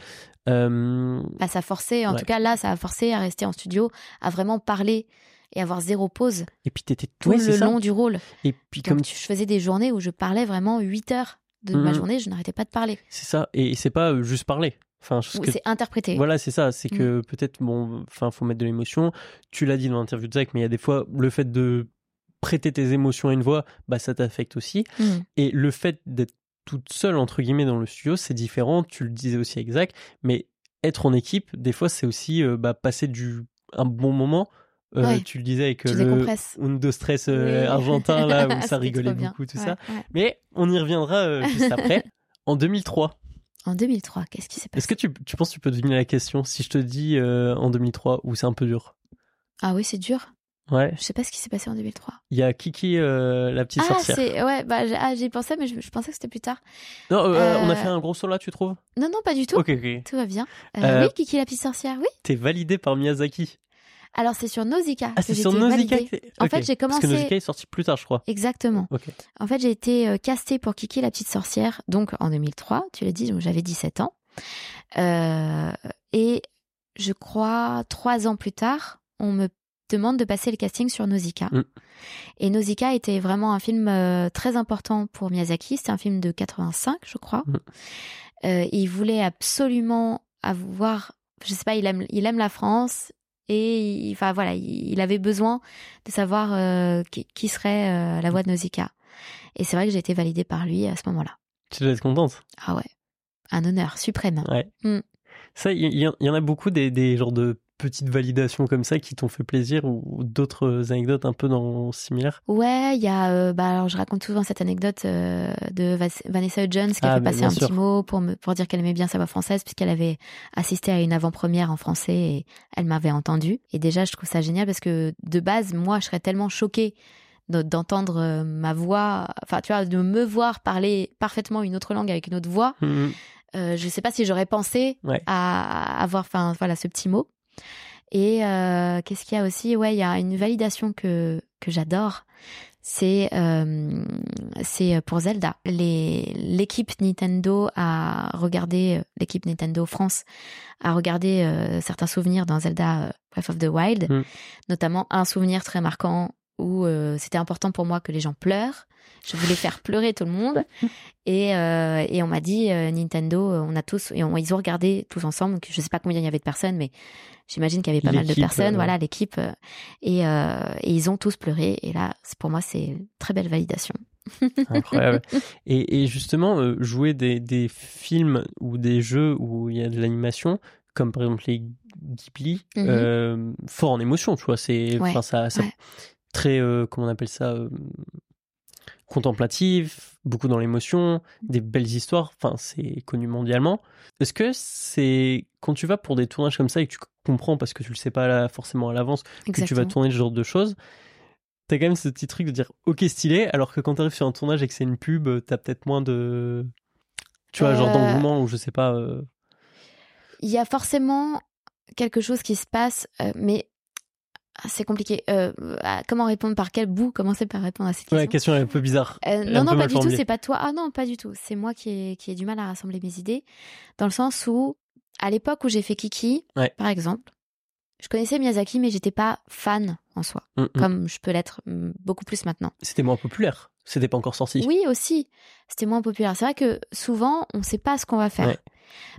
Euh... Bah, ça forçait, en tout cas là, ça a forcé à rester en studio, à vraiment parler et avoir zéro pause. Et puis t'étais tout le long du rôle. Et puis comme tu... je faisais des journées où je parlais vraiment 8 heures de ma mm. journée, je n'arrêtais pas de parler. C'est ça, et c'est pas euh, juste parler. Enfin, c'est interprété. Voilà, c'est ça. C'est que mm. peut-être, bon, enfin, faut mettre de l'émotion. Tu l'as dit dans l'interview de Zach, mais il y a des fois, le fait de prêter tes émotions à une voix, bah, ça t'affecte aussi. Mm. Et le fait d'être toute seule, entre guillemets, dans le studio, c'est différent. Tu le disais aussi avec Zach. Mais être en équipe, des fois, c'est aussi euh, bah, passer du, un bon moment. Euh, tu le disais avec euh, le de stress <laughs> argentin, là, où ça rigolait beaucoup, tout ça. Mais on y reviendra juste après. <laughs> En 2003, en 2003, qu'est-ce qui s'est passé Est-ce que tu, tu, penses que tu peux deviner la question? Si je te dis euh, en 2003 ou c'est un peu dur? Ah oui, c'est dur. Ouais. Je sais pas ce qui s'est passé en 2003. Il y a Kiki, euh, la petite ah, sorcière. C'est, ouais, bah, ah, j'y pensais, mais je, pensais que c'était plus tard. Non, euh, on a fait un gros saut là, tu trouves? Non, non, pas du tout. Ok, ok. Tout va bien. oui, Kiki, la petite sorcière, oui? T'es validé par Miyazaki. Alors c'est sur Nausicaa. Ah, c'est sur Nausicaa. En fait, j'ai commencé. Parce que Nausicaa est sorti plus tard, je crois. Exactement. En fait, j'ai été euh, castée pour Kiki la petite sorcière, donc en 2003. Tu l'as dit, donc j'avais 17 ans. Euh, et je crois trois ans plus tard, on me demande de passer le casting sur Nausicaa. Mm. Et Nausicaa était vraiment un film euh, très important pour Miyazaki. C'est un film de 85, je crois. Mm. Euh, il voulait absolument avoir, je sais pas, il aime, il aime la France et enfin voilà, il, avait besoin de savoir euh, qui, serait la voix de Nausicaa. Et c'est vrai que j'ai été validée par lui à ce moment-là. Tu dois être contente. Ah ouais un honneur suprême. Ouais. Mm. Ça, il y, en a beaucoup des, des genres de petites validations comme ça qui t'ont fait plaisir ou, d'autres anecdotes un peu dans similaires? Ouais, il y a euh, bah alors je raconte souvent cette anecdote euh, de Vanessa Hudgens qui a ah, fait passer un petit mot pour me pour dire qu'elle aimait bien sa voix française puisqu'elle avait assisté à une avant-première en français et elle m'avait entendu et déjà je trouve ça génial parce que de base moi je serais tellement choquée d'entendre euh, ma voix, enfin tu vois, de me voir parler parfaitement une autre langue avec une autre voix. Mmh euh, je ne sais pas si j'aurais pensé à, avoir, enfin voilà, ce petit mot. Et euh, qu'est-ce qu'il y a aussi? Ouais, il y a une validation que que j'adore. C'est euh, c'est pour Zelda. l'équipe Nintendo a regardé l'équipe Nintendo France a regardé certains souvenirs dans Zelda Breath of the Wild, mm. notamment un souvenir très marquant où c'était important pour moi que les gens pleurent je voulais faire pleurer tout le monde. <laughs> Et, euh, et on m'a dit, euh, Nintendo, euh, on a tous, et ils ont regardé tous ensemble. je sais pas combien il y avait de personnes, mais j'imagine qu'il y avait pas mal de personnes. Voilà, l'équipe. Et, et ils ont tous pleuré. Et là, pour moi, c'est une très belle validation. <laughs> Incroyable. Et, et justement, jouer des, des, films ou des jeux où il y a de l'animation, comme par exemple les Ghibli, mm-hmm. fort en émotion, tu vois. C'est, ça, ça très, comment on appelle ça contemplatif, beaucoup dans l'émotion, des belles histoires, enfin c'est connu mondialement. Est-ce que c'est quand tu vas pour des tournages comme ça et que tu comprends parce que tu le sais pas forcément à l'avance que tu vas tourner ce genre de choses, t'as quand même ce petit truc de dire ok stylé, alors que quand tu arrives sur un tournage et que c'est une pub, t'as peut-être moins de, tu vois, genre genre moment où je sais pas. Euh Il y a forcément quelque chose qui se passe, euh, mais c'est compliqué. Euh, comment répondre par quel bout Commencer par répondre à cette question. Ouais, question un peu bizarre. Euh, non, non, pas du tout. C'est pas toi. Ah non, pas du tout. C'est moi qui ai, qui ai du mal à rassembler mes idées. Dans le sens où, à l'époque où j'ai fait Kiki, par exemple, je connaissais Miyazaki, mais j'étais pas fan en soi, mm, mm. comme je peux l'être mm, beaucoup plus maintenant. C'était moins populaire. C'était pas encore sorti. Oui, aussi. C'était moins populaire. C'est vrai que souvent, on sait pas ce qu'on va faire.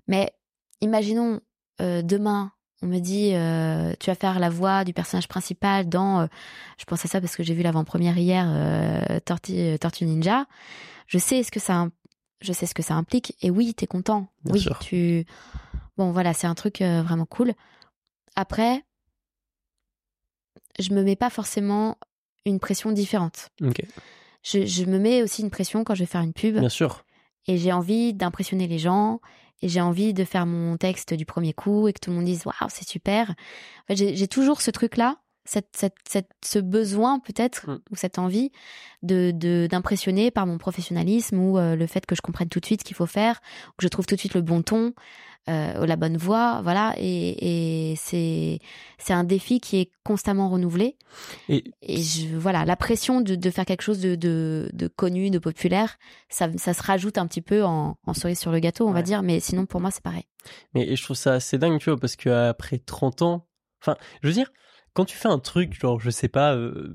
Mais imaginons euh, demain on me dit euh, tu vas faire la voix du personnage principal dans euh, je pense à ça parce que j'ai vu l'avant-première hier euh, Tortue, Tortue Ninja. Je sais ce que ça je sais ce que ça implique et oui t'es content. Bien oui sûr. tu bon voilà c'est un truc vraiment cool. Après je me mets pas forcément une pression différente. Je, je me mets aussi une pression quand je vais faire une pub Bien sûr. et j'ai envie d'impressionner les gens et j'ai envie de faire mon texte du premier coup et que tout le monde dise waouh c'est super. En fait, j'ai toujours ce truc là, cette, cette, cette- ce besoin peut-être Mm. ou cette envie de de- d'impressionner par mon professionnalisme ou euh, le fait que je comprenne tout de suite ce qu'il faut faire, que je trouve tout de suite le bon ton, euh, la bonne voix, voilà. Et, et c'est c'est un défi qui est constamment renouvelé. Et Et je, voilà, la pression de, de faire quelque chose de, de, de connu, de populaire, ça, ça se rajoute un petit peu en, en cerise sur le gâteau, on va dire, mais sinon pour moi c'est pareil. Mais je trouve ça assez dingue, tu vois, parce qu'après 30 ans, enfin, je veux dire, quand tu fais un truc, genre, je sais pas, euh,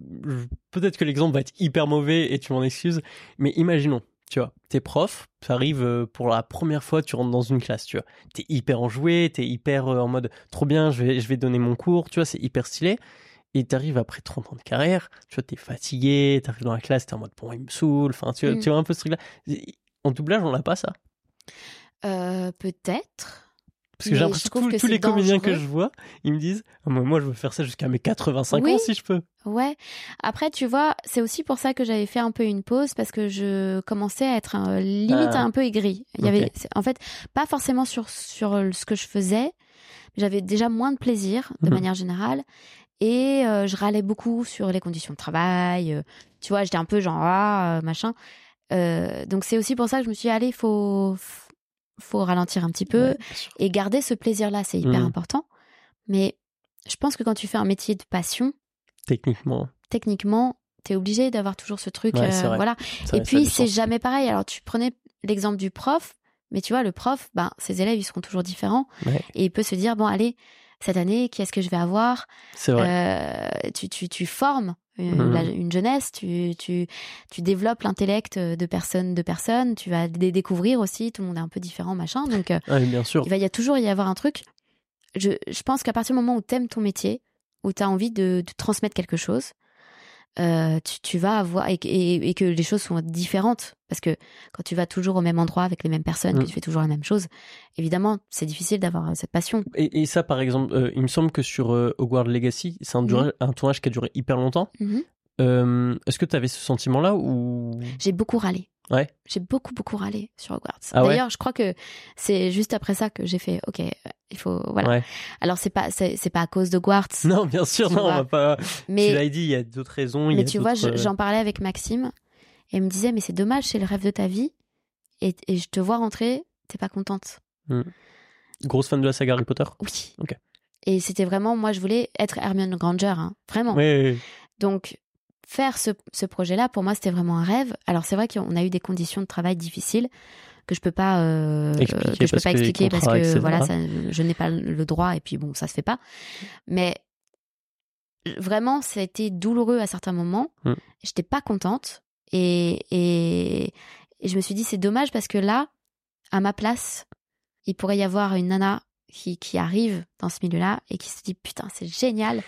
peut-être que l'exemple va être hyper mauvais et tu m'en excuses, mais imaginons, tu vois, t'es prof, ça arrive euh, pour la première fois, tu rentres dans une classe, tu vois, t'es hyper enjoué, t'es hyper euh, en mode, trop bien, je vais, je vais donner mon cours, tu vois, c'est hyper stylé. Et t'arrives après 30 ans de carrière, tu vois, t'es fatigué, t'arrives dans la classe, t'es en mode, bon, il me saule, enfin, tu, vois- Mm. tu vois un peu ce truc-là. En doublage, on l'a pas ça? Euh, Peut-être. Parce que j'ai l'impression que tous, les comédiens que je vois, ils me disent Ah, moi, je veux faire ça jusqu'à mes 85 Oui. ans si je peux. Ouais. Après, tu vois, c'est aussi pour ça que j'avais fait un peu une pause parce que je commençais à être euh, limite Ah. un peu aigrie. Il y avait, en fait, pas forcément sur sur ce que je faisais. J'avais déjà moins de plaisir de Mhm. manière générale et euh, je râlais beaucoup sur les conditions de travail. euh, tu vois, j'étais un peu genre ah machin. Euh, donc c'est aussi pour ça que je me suis dit allez, faut faut ralentir un petit peu Ouais, et garder ce plaisir-là, c'est hyper Mhm. important. Mais je pense que quand tu fais un métier de passion, Techniquement. techniquement, t'es obligé d'avoir toujours ce truc. Ouais, euh, voilà. ça- Et ça puis, c'est jamais pareil. Alors, tu prenais l'exemple du prof, mais tu vois, le prof, ben, ses élèves, ils seront toujours différents. Ouais, Et il peut se dire, bon, allez, cette année, qui est-ce que je vais avoir? C'est vrai. Euh, tu, tu, tu formes une, Mhm. la- une jeunesse, tu, tu, tu développes l'intellect de personnes, de personnes, tu vas les découvrir aussi, tout le monde est un peu différent, machin. Donc, euh, bien sûr. il va y a toujours y avoir un truc. Je, je pense qu'à partir du moment où t'aimes ton métier, où t'as envie de, de transmettre quelque chose, euh, tu, tu vas avoir et, et- et que les choses sont différentes parce que quand tu vas toujours au même endroit avec les mêmes personnes, Mm. que tu fais toujours la même chose, évidemment c'est difficile d'avoir euh, cette passion. Et, et ça, par exemple, euh, il me semble que sur euh, Hogwarts Legacy, c'est un, Mhm. duré- un tournage qui a duré hyper longtemps. Mhm. Euh, Est-ce que tu avais ce sentiment-là ou? J'ai beaucoup râlé. Ouais. J'ai beaucoup beaucoup râlé sur Hogwarts. Ah ouais D'ailleurs, je crois que c'est juste après ça que j'ai fait OK, il faut voilà. Ouais. Alors c'est pas c'est pas à cause de Hogwarts, <laughs> Non, bien sûr, Tu non, on va pas. Tu mais l'as dit, il y a d'autres raisons. il y Mais a tu vois, euh, j'en parlais avec Maxime et il me disait, mais c'est dommage, c'est le rêve de ta vie. Et, et je te vois rentrer, t'es pas contente. Grosse fan de la saga Harry Potter? Oui. Ok. Et c'était vraiment, moi, je voulais être Hermione Granger, hein, vraiment. Ouais. Donc, faire ce, ce projet-là, pour moi, c'était vraiment un rêve. Alors, c'est vrai qu'on a eu des conditions de travail difficiles que je peux pas euh, Expliquer que je peux pas expliquer parce que etc. voilà ça, je n'ai pas le droit et puis bon ça se fait pas mais vraiment ça a été douloureux à certains moments Mm. j'étais pas contente et, et et je me suis dit c'est dommage parce que là à ma place il pourrait y avoir une nana qui, qui arrive dans ce milieu-là et qui se dit putain c'est génial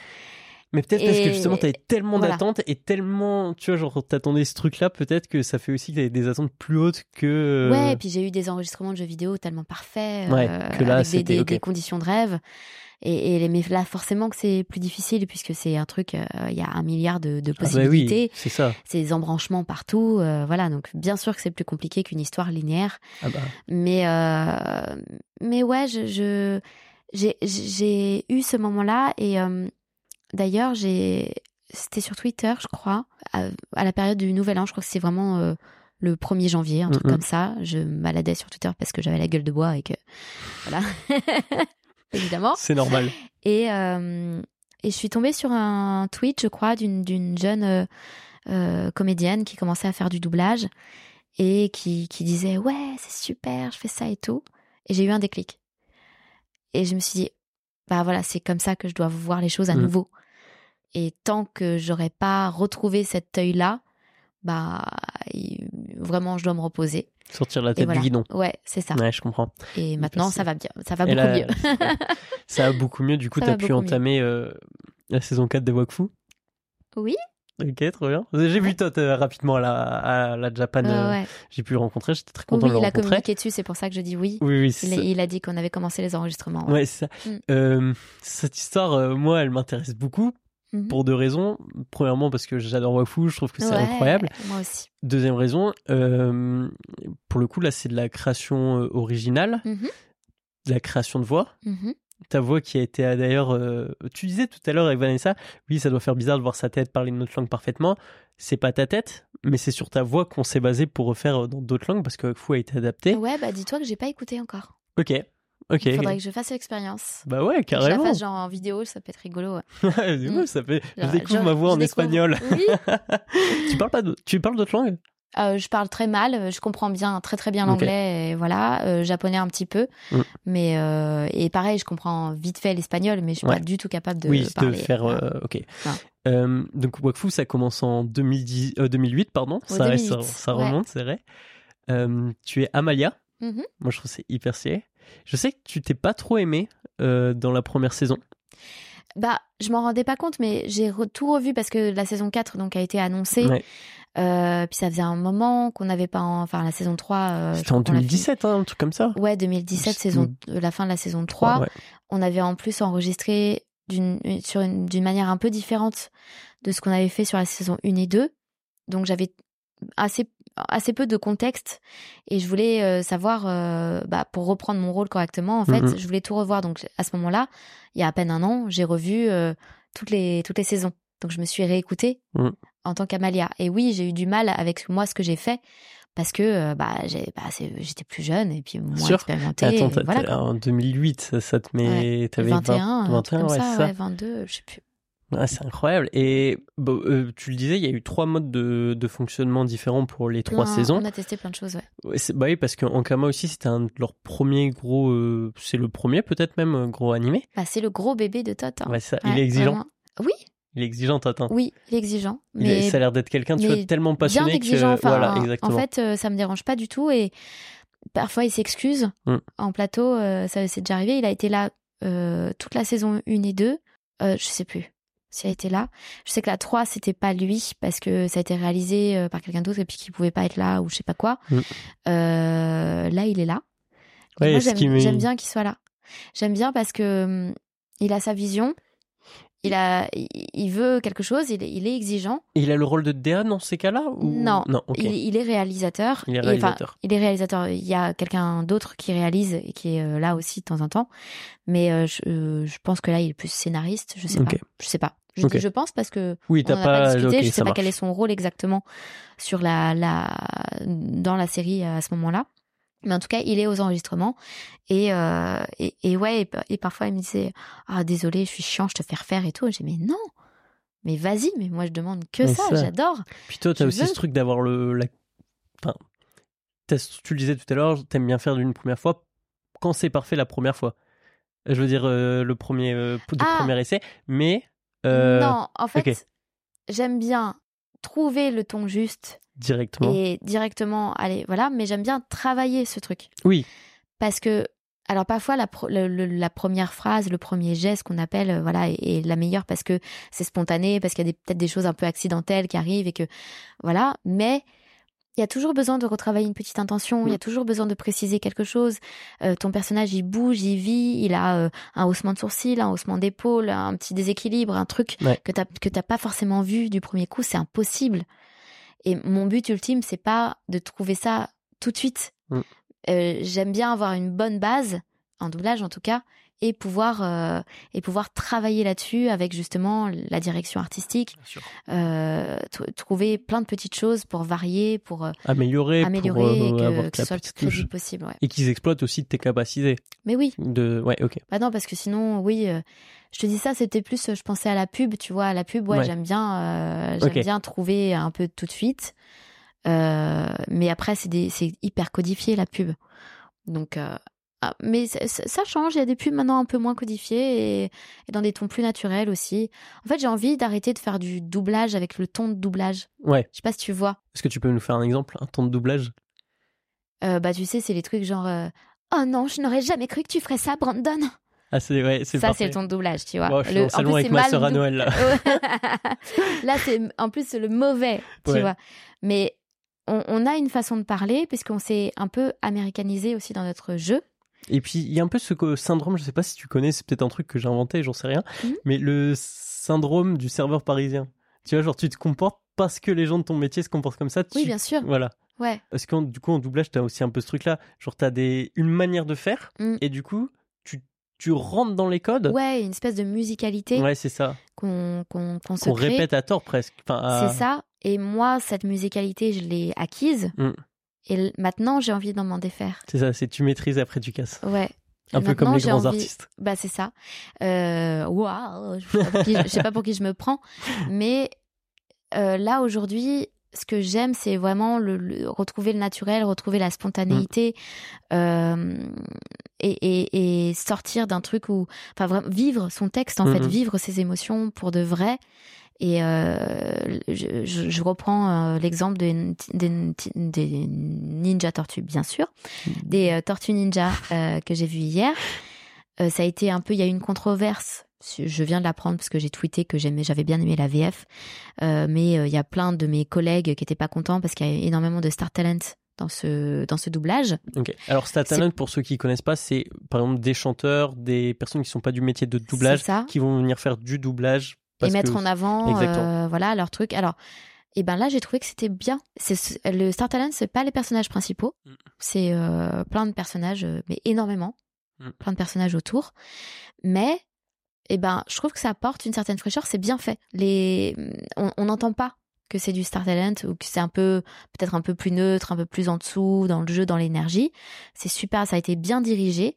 Mais peut-être parce que justement, t'avais tellement voilà. d'attentes et tellement, tu vois, genre, t'attendais ce truc-là, peut-être que ça fait aussi que t'avais des attentes plus hautes que. Ouais, et puis j'ai eu des enregistrements de jeux vidéo tellement parfaits, Ouais, euh, que là, avec des, conditions de rêve. Et, et mais là, forcément que c'est plus difficile puisque c'est un truc, euh, il y a un milliard de, de Ah bah possibilités, oui, c'est ça. c'est des embranchements partout, euh, voilà. Donc bien sûr que c'est plus compliqué qu'une histoire linéaire, Ah bah. mais euh, mais ouais, je j'ai eu ce moment-là et euh, d'ailleurs j'ai c'était sur Twitter, je crois, à, à la période du Nouvel An, je crois que c'est vraiment euh, le 1er janvier, un truc comme ça. Je me baladais sur Twitter parce que j'avais la gueule de bois et que voilà, <laughs> évidemment. C'est normal. Et euh, et je suis tombée sur un tweet, je crois, d'une jeune euh, comédienne qui commençait à faire du doublage et qui qui disait ouais c'est super, je fais ça et tout. Et j'ai eu un déclic. Et je me suis dit bah voilà c'est comme ça que je dois voir les choses à Mhm. nouveau. Et tant que j'aurais pas retrouvé cet œil là, bah vraiment je dois me reposer. Sortir la tête du guidon. Ouais, c'est ça. Ouais, je comprends. Et maintenant ça va bien, ça va beaucoup mieux. <laughs> ça va beaucoup mieux. Du coup, tu as pu entamer euh, la saison 4 de Wakfu? Oui. Ok, trop bien. J'ai vu euh, rapidement à la, à la Japan. Euh, j'ai pu le rencontrer, j'étais très content de le rencontrer. il a communiqué dessus, c'est pour ça que je dis oui. Oui, oui. Il, il, a dit qu'on avait commencé les enregistrements. Ouais, c'est ça. Mm. cette histoire, moi, elle m'intéresse beaucoup Mhm. Pour deux raisons. Premièrement, parce que j'adore Wafu, je trouve que c'est incroyable. Moi aussi. Deuxième raison, euh, pour le coup, là, c'est de la création euh, originale, mhm. de la création de voix. Mhm. Ta voix qui a été euh, d'ailleurs. tu disais tout à l'heure avec Vanessa, oui, ça doit faire bizarre de voir sa tête parler une autre langue parfaitement. C'est pas ta tête, mais c'est sur ta voix qu'on s'est basé pour refaire dans d'autres langues parce que Wafu a été adapté. Ouais, bah dis-toi que j'ai pas écouté encore. Ok. Ok. Il faudrait que je fasse l'expérience. Bah ouais, carrément. Que je la fasse genre en vidéo, ça peut être rigolo. Ouais. <laughs> mm. ça fait... je découvre ma voix en espagnol. Oui. <laughs> tu parles pas de... tu parles d'autres langues? Euh, je parle très mal, je comprends bien, très très bien l'anglais, et voilà, euh, japonais un petit peu, mm. mais euh, et pareil, je comprends vite fait l'espagnol, mais je suis pas du tout capable de oui, parler. de faire, ok. donc Wakfu, ça commence en 2010, 2008, pardon, ça, 2008. ça, remonte, c'est vrai. tu es Amalia, mm-hmm. moi je trouve c'est hyper stylé. Je sais que tu t'es pas trop aimé euh, dans la première saison. Bah, je m'en rendais pas compte, mais j'ai tout revu parce que la saison 4 donc, a été annoncée. Euh, puis ça faisait un moment qu'on n'avait pas. Enfin, la saison 3. Euh, C'était en 2017, hein, un truc comme ça. Ouais, 2017, saison, la fin de la saison 3. On avait en plus enregistré d'une manière un peu différente de ce qu'on avait fait sur la saison 1 et 2. Donc j'avais assez assez peu de contexte et je voulais euh, savoir euh, bah, pour reprendre mon rôle correctement en fait mhm. je voulais tout revoir donc à ce moment-là il y a à peine un an j'ai revu euh, toutes les toutes les saisons donc je me suis réécoutée mhm. en tant qu'Amalia et oui j'ai eu du mal avec moi ce que j'ai fait parce que bah, bah j'étais plus jeune et puis moins expérimentée. Attends, voilà, en 2008, ça te met. Ouais, 21, 21 ouais, ça, 22, je sais plus c'est incroyable. Et euh, tu le disais, il y a eu trois modes de, de fonctionnement différents pour les trois saisons. On a testé plein de choses, ouais. bah oui, parce qu'Ankama aussi, c'était un de leurs premiers gros. Euh, c'est le premier, peut-être même, euh, gros animé. Bah, c'est le gros bébé de Tot. Hein. ça. il est exigeant. Oui. Il est exigeant, Tot. Hein. Oui, il est exigeant. Mais... ça a l'air d'être quelqu'un, tu vois, tellement passionné bien exigeant, que. voilà, exactement. En fait, ça me dérange pas du tout. Et parfois, il s'excuse. Mm. En plateau, ça c'est déjà arrivé. Il a été là toute la saison 1 et 2. je sais plus s'il a été là. Je sais que la 3, c'était pas lui parce que ça a été réalisé euh, par quelqu'un d'autre et puis qu'il pouvait pas être là ou je sais pas quoi. Mm. Euh, là, il est là. moi, j'aime bien qu'il soit là. J'aime bien parce que hum, il a sa vision. Il a, il veut quelque chose. Il est, il est exigeant. il a le rôle de DA dans ces cas-là ou... Non, non il, est réalisateur. Il est réalisateur. il est réalisateur. Il y a quelqu'un d'autre qui réalise et qui est euh, là aussi de temps en temps. Mais je, je pense que là, il est plus scénariste. Je sais pas. Je sais pas. Je, je pense parce que oui, on pas, discuté. je sais pas quel est son rôle exactement sur la, la dans la série à ce moment-là. Mais en tout cas, il est aux enregistrements et euh, et, et, ouais et, parfois il me disait ah désolé, je suis chiant, je te fais refaire et tout. J'ai mais non, mais vas-y, mais moi je demande que ça, j'adore. Puis toi, tu as aussi ce truc d'avoir le la... enfin, tu le disais tout à l'heure, t'aimes bien faire d'une première fois quand c'est parfait la première fois. Je veux dire euh, le premier euh, ah. premier essai, mais euh, non, en fait, j'aime bien trouver le ton juste. Directement. Et directement, allez, voilà, mais j'aime bien travailler ce truc. Oui. Parce que, alors parfois, la, la première phrase, le premier geste qu'on appelle, euh, voilà, est, la meilleure parce que c'est spontané, parce qu'il y a peut-être des choses un peu accidentelles qui arrivent et que, voilà, mais il y a toujours besoin de retravailler une petite intention, il y a mm. toujours besoin de préciser quelque chose. Euh, ton personnage, il bouge, il vit, il a euh, un haussement de sourcil, un haussement d'épaule, un petit déséquilibre, un truc que t'as que t'as pas forcément vu du premier coup, c'est impossible. Et mon but ultime, c'est pas de trouver ça tout de suite. Mm. Euh, J'aime bien avoir une bonne base, en doublage en tout cas, et pouvoir euh, et pouvoir travailler là-dessus avec justement la direction artistique, euh, trouver plein de petites choses pour varier, pour euh, améliorer, améliorer pour, et que, ce soit le plus possible. Ouais. Et qu'ils exploitent aussi tes capacités. Mais oui. De ouais, ok. Bah non, parce que sinon, oui. je te dis ça, c'était plus, je pensais à la pub, tu vois, à la pub, ouais, j'aime bien, j'aime bien trouver un peu tout de suite. mais après, c'est c'est hyper codifié la pub. Donc Ah, mais ça change, il y a des pubs maintenant un peu moins codifiées et, dans des tons plus naturels aussi. En fait, j'ai envie d'arrêter de faire du doublage avec le ton de doublage. Ouais. Je sais pas si tu vois. Est-ce que tu peux nous faire un exemple, un ton de doublage? Euh, Bah, tu sais, c'est les trucs genre euh, Oh non, je n'aurais jamais cru que tu ferais ça, Brandon. Ah, c'est ouais, c'est Ça, c'est le ton de doublage, tu vois. Bon, je suis le, en plus, avec ma sœur à Noël, là. <laughs> là, c'est en plus le mauvais, tu vois. Mais on, on, a une façon de parler, puisqu'on s'est un peu américanisé aussi dans notre jeu. Et puis, il y a un peu ce syndrome, je sais pas si tu connais, c'est peut-être un truc que j'ai inventé, j'en sais rien, mhm. mais le syndrome du serveur parisien. Tu vois, genre, tu te comportes parce que les gens de ton métier se comportent comme ça. Oui, bien sûr. Voilà. Ouais. Parce que du coup, en doublage, tu as aussi un peu ce truc-là. Genre, tu as des... une manière de faire, mm. et du coup, tu, tu rentres dans les codes. Ouais, une espèce de musicalité. Ouais, c'est ça. Qu'on qu'on qu'on se répète à tort presque. Enfin, C'est ça. Et moi, cette musicalité, je l'ai acquise. Mm. Et maintenant, j'ai envie d'en m'en défaire. C'est ça, c'est tu maîtrises après tu casses. Ouais. Un peu comme les grands artistes. Bah c'est ça. Euh, waouh, je sais pas pour qui je me prends, mais euh, là aujourd'hui, ce que j'aime, c'est vraiment le, retrouver le naturel, retrouver la spontanéité mm. euh, et, et, sortir d'un truc où, enfin, vivre son texte en fait, mm-hmm. vivre ses émotions pour de vrai. Et euh, je, je, reprends euh, l'exemple des, des, Ninja Tortues, bien sûr, mm. des euh, Tortues Ninja euh, que j'ai vu hier. ça a été un peu, il y a eu une controverse je viens de l'apprendre parce que j'ai tweeté que j'avais bien aimé la VF, mais il y a plein de mes collègues qui étaient pas contents parce qu'il y a énormément de star talent dans ce dans ce doublage. Ok. Alors star talent pour ceux qui connaissent pas, c'est par exemple des chanteurs, des personnes qui sont pas du métier de doublage, qui vont venir faire du doublage et mettre en avant euh, voilà leur truc. Alors et ben là j'ai trouvé que c'était bien. C'est le Star Talent c'est pas les personnages principaux, mm. c'est euh, plein de personnages euh, mais énormément, mm. plein de personnages autour. Mais et ben je trouve que ça apporte une certaine fraîcheur, c'est bien fait. Les on n'entend pas que c'est du Star Talent ou que c'est un peu peut-être un peu plus neutre, un peu plus en dessous dans le jeu, dans l'énergie. C'est super, ça a été bien dirigé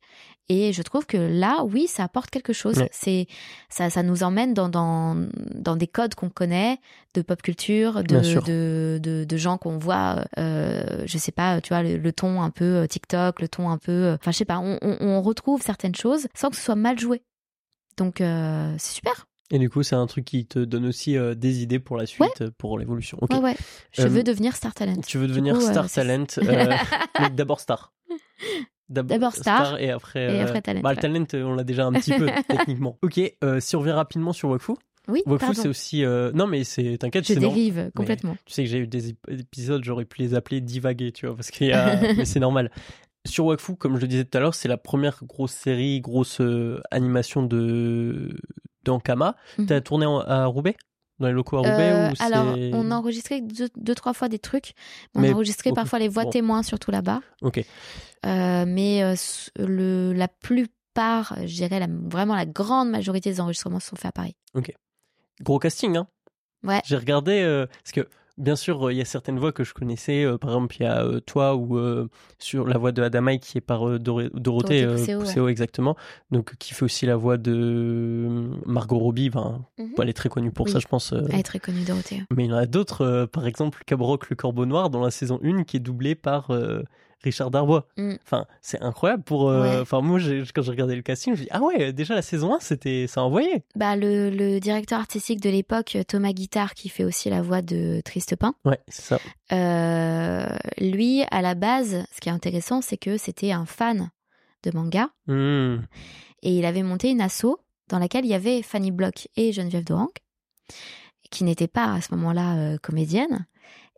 et je trouve que là, oui, ça apporte quelque chose. C'est ça, ça nous emmène dans dans, dans des codes qu'on connaît, de pop culture, de de, de, de, gens qu'on voit. Euh, je sais pas, tu vois, le, ton un peu euh, TikTok, le ton un peu. Euh, enfin, je sais pas. On, on, on, retrouve certaines choses sans que ce soit mal joué. Donc euh, c'est super. Et du coup, c'est un truc qui te donne aussi euh, des idées pour la suite, pour l'évolution. Ouais, ouais. Je veux devenir Star Talent. Tu veux devenir Star Talent, <laughs> d'abord Star. D'abord star, et après, et après talent. Bah, le talent, on l'a déjà un petit peu <laughs> techniquement. Ok, euh, si on revient rapidement sur Wakfu. Oui, Wakfu, c'est aussi. Euh... Non, mais c'est. T'inquiète, je dérive complètement. tu sais que j'ai eu des épisodes, j'aurais pu les appeler divaguer, tu vois, parce qu'il y a. <laughs> mais c'est normal. Sur Wakfu, comme je le disais tout à l'heure, c'est la première grosse série, grosse euh, animation de d'Ankama. Mm T'as tourné à Roubaix? Dans les locaux à Roubaix euh, Alors, on a enregistré deux, trois fois des trucs. On a enregistré parfois les voix témoins, surtout là-bas. Ok. Euh, mais euh, le, la plupart, je dirais vraiment la grande majorité des enregistrements sont faits à Paris. Ok. Gros casting, hein Ouais. J'ai regardé, parce que Bien sûr, il y a certaines voix que je connaissais. Euh, par exemple, il y a euh, toi ou euh, sur la voix de Adamaï qui est par Dorothée, Dorothée exactement. Donc, qui fait aussi la voix de Margot Robbie. Mhm. Elle est très connue pour ça, je pense. Elle est très connue, Dorothée. Mais il y en a d'autres. par exemple, Cabroc le Corbeau Noir dans la saison 1 qui est doublé par Richard Darbois. Mm. Enfin, c'est incroyable pour. Euh, enfin, moi, quand j'ai regardé le casting, je me dis ah ouais, déjà la saison 1, c'était ça envoyé. Bah le, directeur artistique de l'époque, Thomas Guittard, qui fait aussi la voix de Triste Pain. Ouais, c'est ça. Euh, lui, à la base, ce qui est intéressant, c'est que c'était un fan de manga mm. et il avait monté une asso dans laquelle il y avait Fanny Block et Geneviève Doranc, qui n'étaient pas à ce moment-là euh, comédiennes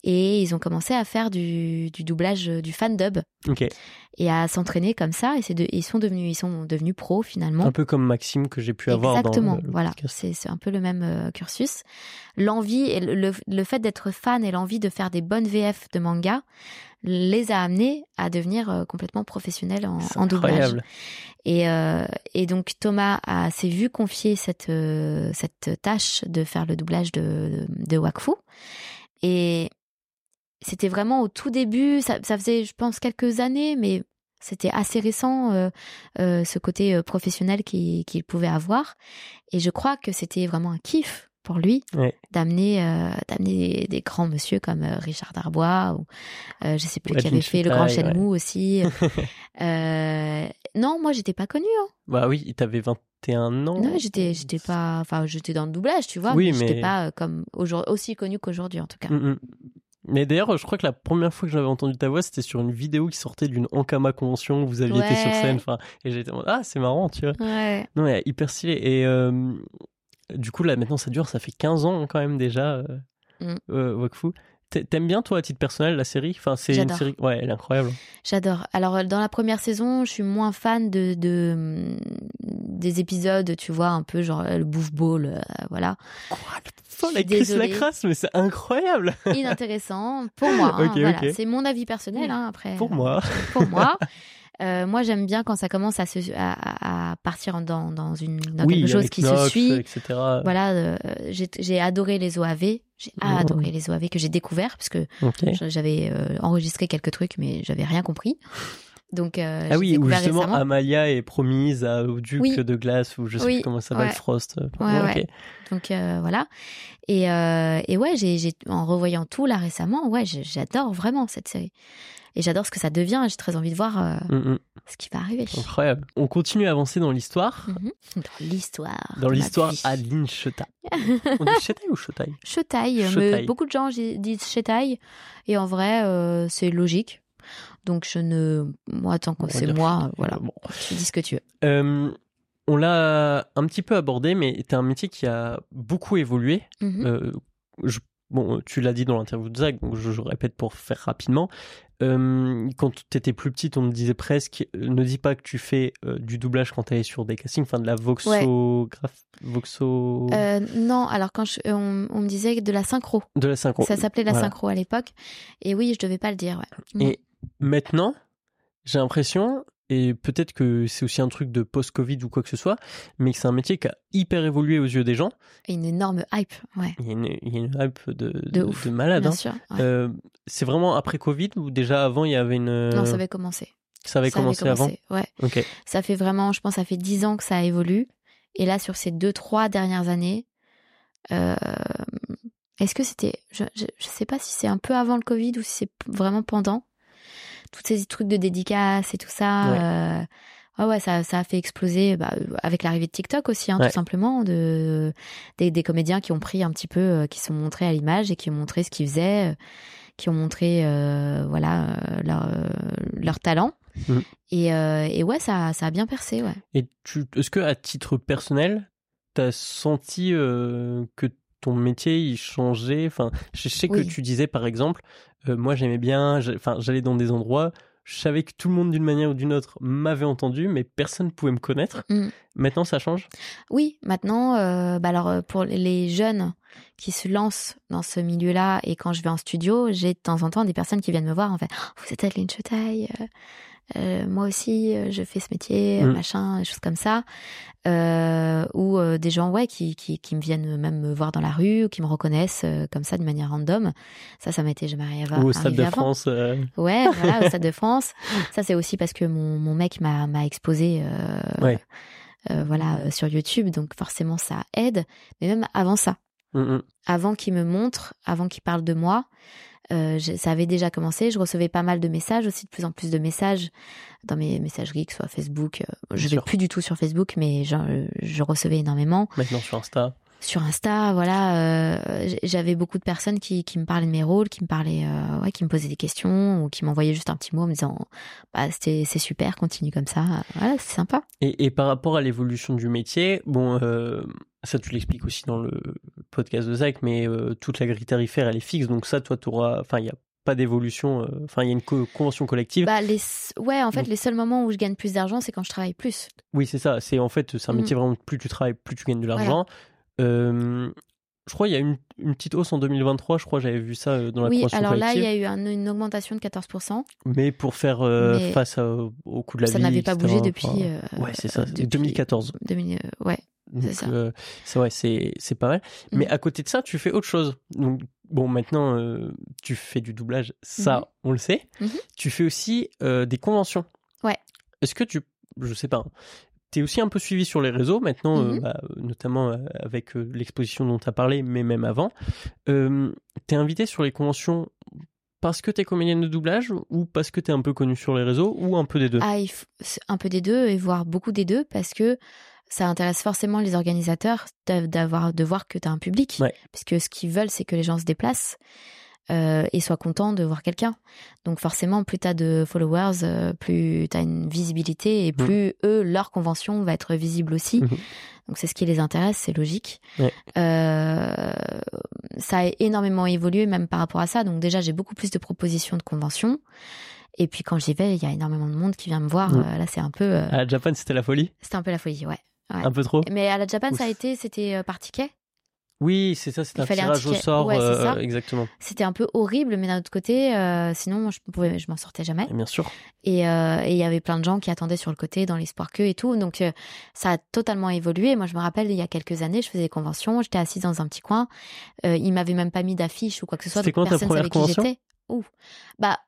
et ils ont commencé à faire du, du doublage du fan dub. Et à s'entraîner comme ça. Et c'est de, ils sont devenus ils sont devenus pros finalement. Un peu comme Maxime que j'ai pu avoir exactement dans le, voilà. C'est un peu le même euh, cursus. L'envie et le, le fait d'être fan et l'envie de faire des bonnes VF de manga les a amenés à devenir euh, complètement professionnels en, en doublage. et, euh, et donc Thomas a s'est vu confier cette cette tâche de faire le doublage de, de, de Wakfu. Et c'était vraiment au tout début, ça, ça, faisait, je pense, quelques années, mais c'était assez récent, euh, euh, ce côté euh, professionnel qu'il pouvait avoir. Et je crois que c'était vraiment un kiff pour lui Ouais. d'amener euh, d'amener des grands monsieur comme euh, Richard Darbois ou euh, je sais plus Ouais, qui avait fait le grand chêne mou aussi. <laughs> Non, moi j'étais pas connue. Hein. Bah oui, t'avais 21 ans. Non, j'étais j'étais pas enfin j'étais dans le doublage, tu vois, Oui, mais j'étais mais- pas euh, comme aussi connue qu'aujourd'hui en tout cas. Mm, mm. Mais d'ailleurs, je crois que la première fois que j'avais entendu ta voix, c'était sur une vidéo qui sortait d'une Ankama convention. Vous aviez été sur scène, enfin, et j'étais en ah, c'est marrant, tu vois. Ouais. Non, mais hyper stylé. Et euh, du coup, là, maintenant, ça dure, ça fait 15 ans quand même déjà, euh, Mm. euh, Wakfu. T'a- T'aimes bien, toi, à titre personnel, la série? Enfin, c'est une série. Ouais, elle est incroyable. J'adore. Alors euh, dans la première saison, je suis moins fan de, de hum, des épisodes, tu vois, un peu genre euh, le bouffe ball, euh, voilà, Quoi la Chris désolée. Lacrasse, mais c'est incroyable inintéressant pour moi. hein, <laughs> voilà. C'est mon avis personnel hein, après. pour moi. Pour moi. <laughs> Euh, moi, j'aime bien quand ça commence à, se, à, à partir dans, dans, une, dans oui, quelque chose qui Nox, se suit. etc. Voilà, euh, j'ai adoré les OAV. J'ai Mhm. adoré les OAV que j'ai découvert parce que j'avais euh, enregistré quelques trucs, mais j'avais rien compris. Donc, euh, Ah oui, justement récemment. Amalia est promise à, au duc Oui. de glace, ou je sais Oui, plus comment ça s'appelle, ouais. Frost. euh, Ouais, ouais. Donc euh, voilà. Et, euh, et ouais, j'ai, en revoyant tout là récemment, ouais, j'adore vraiment cette série. Et j'adore ce que ça devient. J'ai très envie de voir Mm, mm. ce qui va arriver. Incroyable. On continue à avancer dans l'histoire. Mhm. Dans l'histoire. Dans l'histoire vie. Adeline Chetaille. <laughs> On dit Chetaille ou Chetaille Chetaille, beaucoup de gens disent Chetaille. Et en vrai, c'est logique. Donc je ne. Moi, tant que c'est moi, voilà. Bon. Tu dis ce que tu veux. Euh, on l'a un petit peu abordé, mais t'es un métier qui a beaucoup évolué. Mhm. Euh, je- bon, tu l'as dit dans l'interview de Zach, donc je, je répète pour faire rapidement. Euh, quand tu étais plus petite, on me disait presque ne dis pas que tu fais euh, du doublage quand tu es sur des castings, enfin de la voxographe, voxo... Euh, non, alors quand je- on, on me disait de la synchro. de la synchro. Ça s'appelait la Voilà. synchro à l'époque. Et oui, je devais pas le dire. Ouais. Et maintenant, j'ai l'impression, et peut-être que c'est aussi un truc de post-Covid ou quoi que ce soit, mais que c'est un métier qui a hyper évolué aux yeux des gens. Et une énorme hype, ouais. Il y a une, il y a une hype de, de, ouf, de malade. Bien hein. sûr. ouais. Euh, c'est vraiment après Covid ou déjà avant il y avait une. Non, ça avait commencé. ça avait Ça commencé avant Ouais. Ok. Ça fait vraiment, je pense, ça fait dix ans que ça évolue. Et là, sur ces deux, trois dernières années, euh, est-ce que c'était, je, je sais pas si c'est un peu avant le Covid ou si c'est vraiment pendant. Tous ces trucs de dédicaces et tout ça. Ouais. euh, ouais, ouais, ça, ça a fait exploser bah, avec l'arrivée de TikTok aussi, hein, Ouais. tout simplement, de des, des comédiens qui ont pris un petit peu, euh, qui sont montrés à l'image et qui ont montré ce qu'ils faisaient, euh, qui ont montré, euh, voilà, euh, leur leur talent. Mhm. Et, et ouais, ça, ça a bien percé, ouais. Et tu, est-ce que à titre personnel, t'as senti que ton métier il changeait? Enfin, je sais que Oui. tu disais par exemple, euh, moi j'aimais bien, enfin j'allais dans des endroits, je savais que tout le monde d'une manière ou d'une autre m'avait entendu, mais personne ne pouvait me connaître. Mhm. Maintenant ça change? Oui, maintenant, euh, bah alors euh, pour les jeunes qui se lancent dans ce milieu-là et quand je vais en studio, j'ai de temps en temps des personnes qui viennent me voir en fait. Oh, vous êtes Adeline Chetaille, euh, euh, moi aussi, euh, je fais ce métier, Mm. machin, des choses comme ça. Euh, ou euh, des gens ouais qui, qui, qui me viennent même me voir dans la rue, ou qui me reconnaissent comme ça de manière random. Ça, ça m'était jamais arrivé, Ou au Stade de avant. France Ouais, <laughs> voilà, au Stade de France. Ça, c'est aussi parce que mon, mon mec m'a m'a exposé, Ouais. voilà, sur YouTube. Donc forcément, ça aide. Mais même avant ça, mm, mm. avant qu'il me montre, avant qu'il parle de moi, euh, je- ça avait déjà commencé. Je recevais pas mal de messages aussi, de plus en plus de messages dans mes messageries, que ce soit Facebook. euh, Je vais sûr. plus du tout sur Facebook, mais je, je recevais énormément Maintenant sur Insta. Sur Insta, voilà, euh, j'avais beaucoup de personnes qui, qui me parlaient de mes rôles, qui me parlaient, euh, ouais, qui me posaient des questions ou qui m'envoyaient juste un petit mot en me disant, bah c'était c'est super, continue comme ça, voilà, c'est sympa. Et, et par rapport à l'évolution du métier, bon, euh, ça tu l'expliques aussi dans le podcast de Zach, mais toute la grille tarifaire elle est fixe, donc ça toi tu auras, enfin il n'y a pas d'évolution, enfin il y a une co- convention collective. Bah les, ouais, en fait, Donc- les seuls moments où je gagne plus d'argent, c'est quand je travaille plus. Oui c'est ça, c'est en fait c'est un Mhm. métier vraiment plus tu travailles, plus tu gagnes de l'argent. Euh, je crois il y a une, une petite hausse en 2023, je crois j'avais vu ça euh, dans la oui, alors là, il y a eu un- une augmentation de 14%. mais pour faire euh, Mais face à- au coût de la ça vie, n'avait pas bougé depuis. euh, ouais c'est ça, depuis 2014. 2000, euh, ouais. C'est ça. euh, c'est ouais, c'est c'est pas mal. Mais Mhm. à côté de ça, tu fais autre chose. Donc bon, maintenant tu fais du doublage, ça Mhm. on le sait. Mhm. Tu fais aussi des conventions. Ouais. Est-ce que tu, je sais pas, hein, T'es aussi un peu suivi sur les réseaux maintenant, Mhm. bah, notamment avec l'exposition dont tu as parlé, mais même avant. Euh, t'es invité sur les conventions parce que t'es comédienne de doublage ou parce que t'es un peu connue sur les réseaux ou un peu des deux? Ah, un peu des deux et voire beaucoup des deux parce que ça intéresse forcément les organisateurs d'a- d'avoir de voir que tu as un public. Ouais. Puisque ce qu'ils veulent, c'est que les gens se déplacent euh, et soient contents de voir quelqu'un. Donc forcément, plus tu as de followers, euh, plus tu as une visibilité et plus eux, leur convention va être visible aussi. Mhm. Donc c'est ce qui les intéresse, c'est logique. Ouais. Euh, ça a énormément évolué même par rapport à ça. Donc déjà, j'ai beaucoup plus de propositions de conventions. Et puis quand j'y vais, il y a énormément de monde qui vient me voir. Euh, là, c'est un peu, À la Japan, c'était la folie? c'était un peu la folie, ouais. Ouais. Un peu trop? Mais à la Japan, ça a été, c'était par ticket. Oui, c'est ça, c'est un tirage au sort. Ouais, euh, ça. exactement. C'était un peu horrible, mais d'un autre côté, euh, sinon, moi, je pouvais, je m'en sortais jamais. Bien sûr. Et euh, il y avait plein de gens qui attendaient sur le côté dans l'espoir que et tout. Donc euh, ça a totalement évolué. Moi, je me rappelle, il y a quelques années, je faisais des conventions, j'étais assise dans un petit coin. Euh, ils m'avaient même pas mis d'affiche ou quoi que ce soit. C'était quand ta première qui convention? j'étais. Ouh. Bah,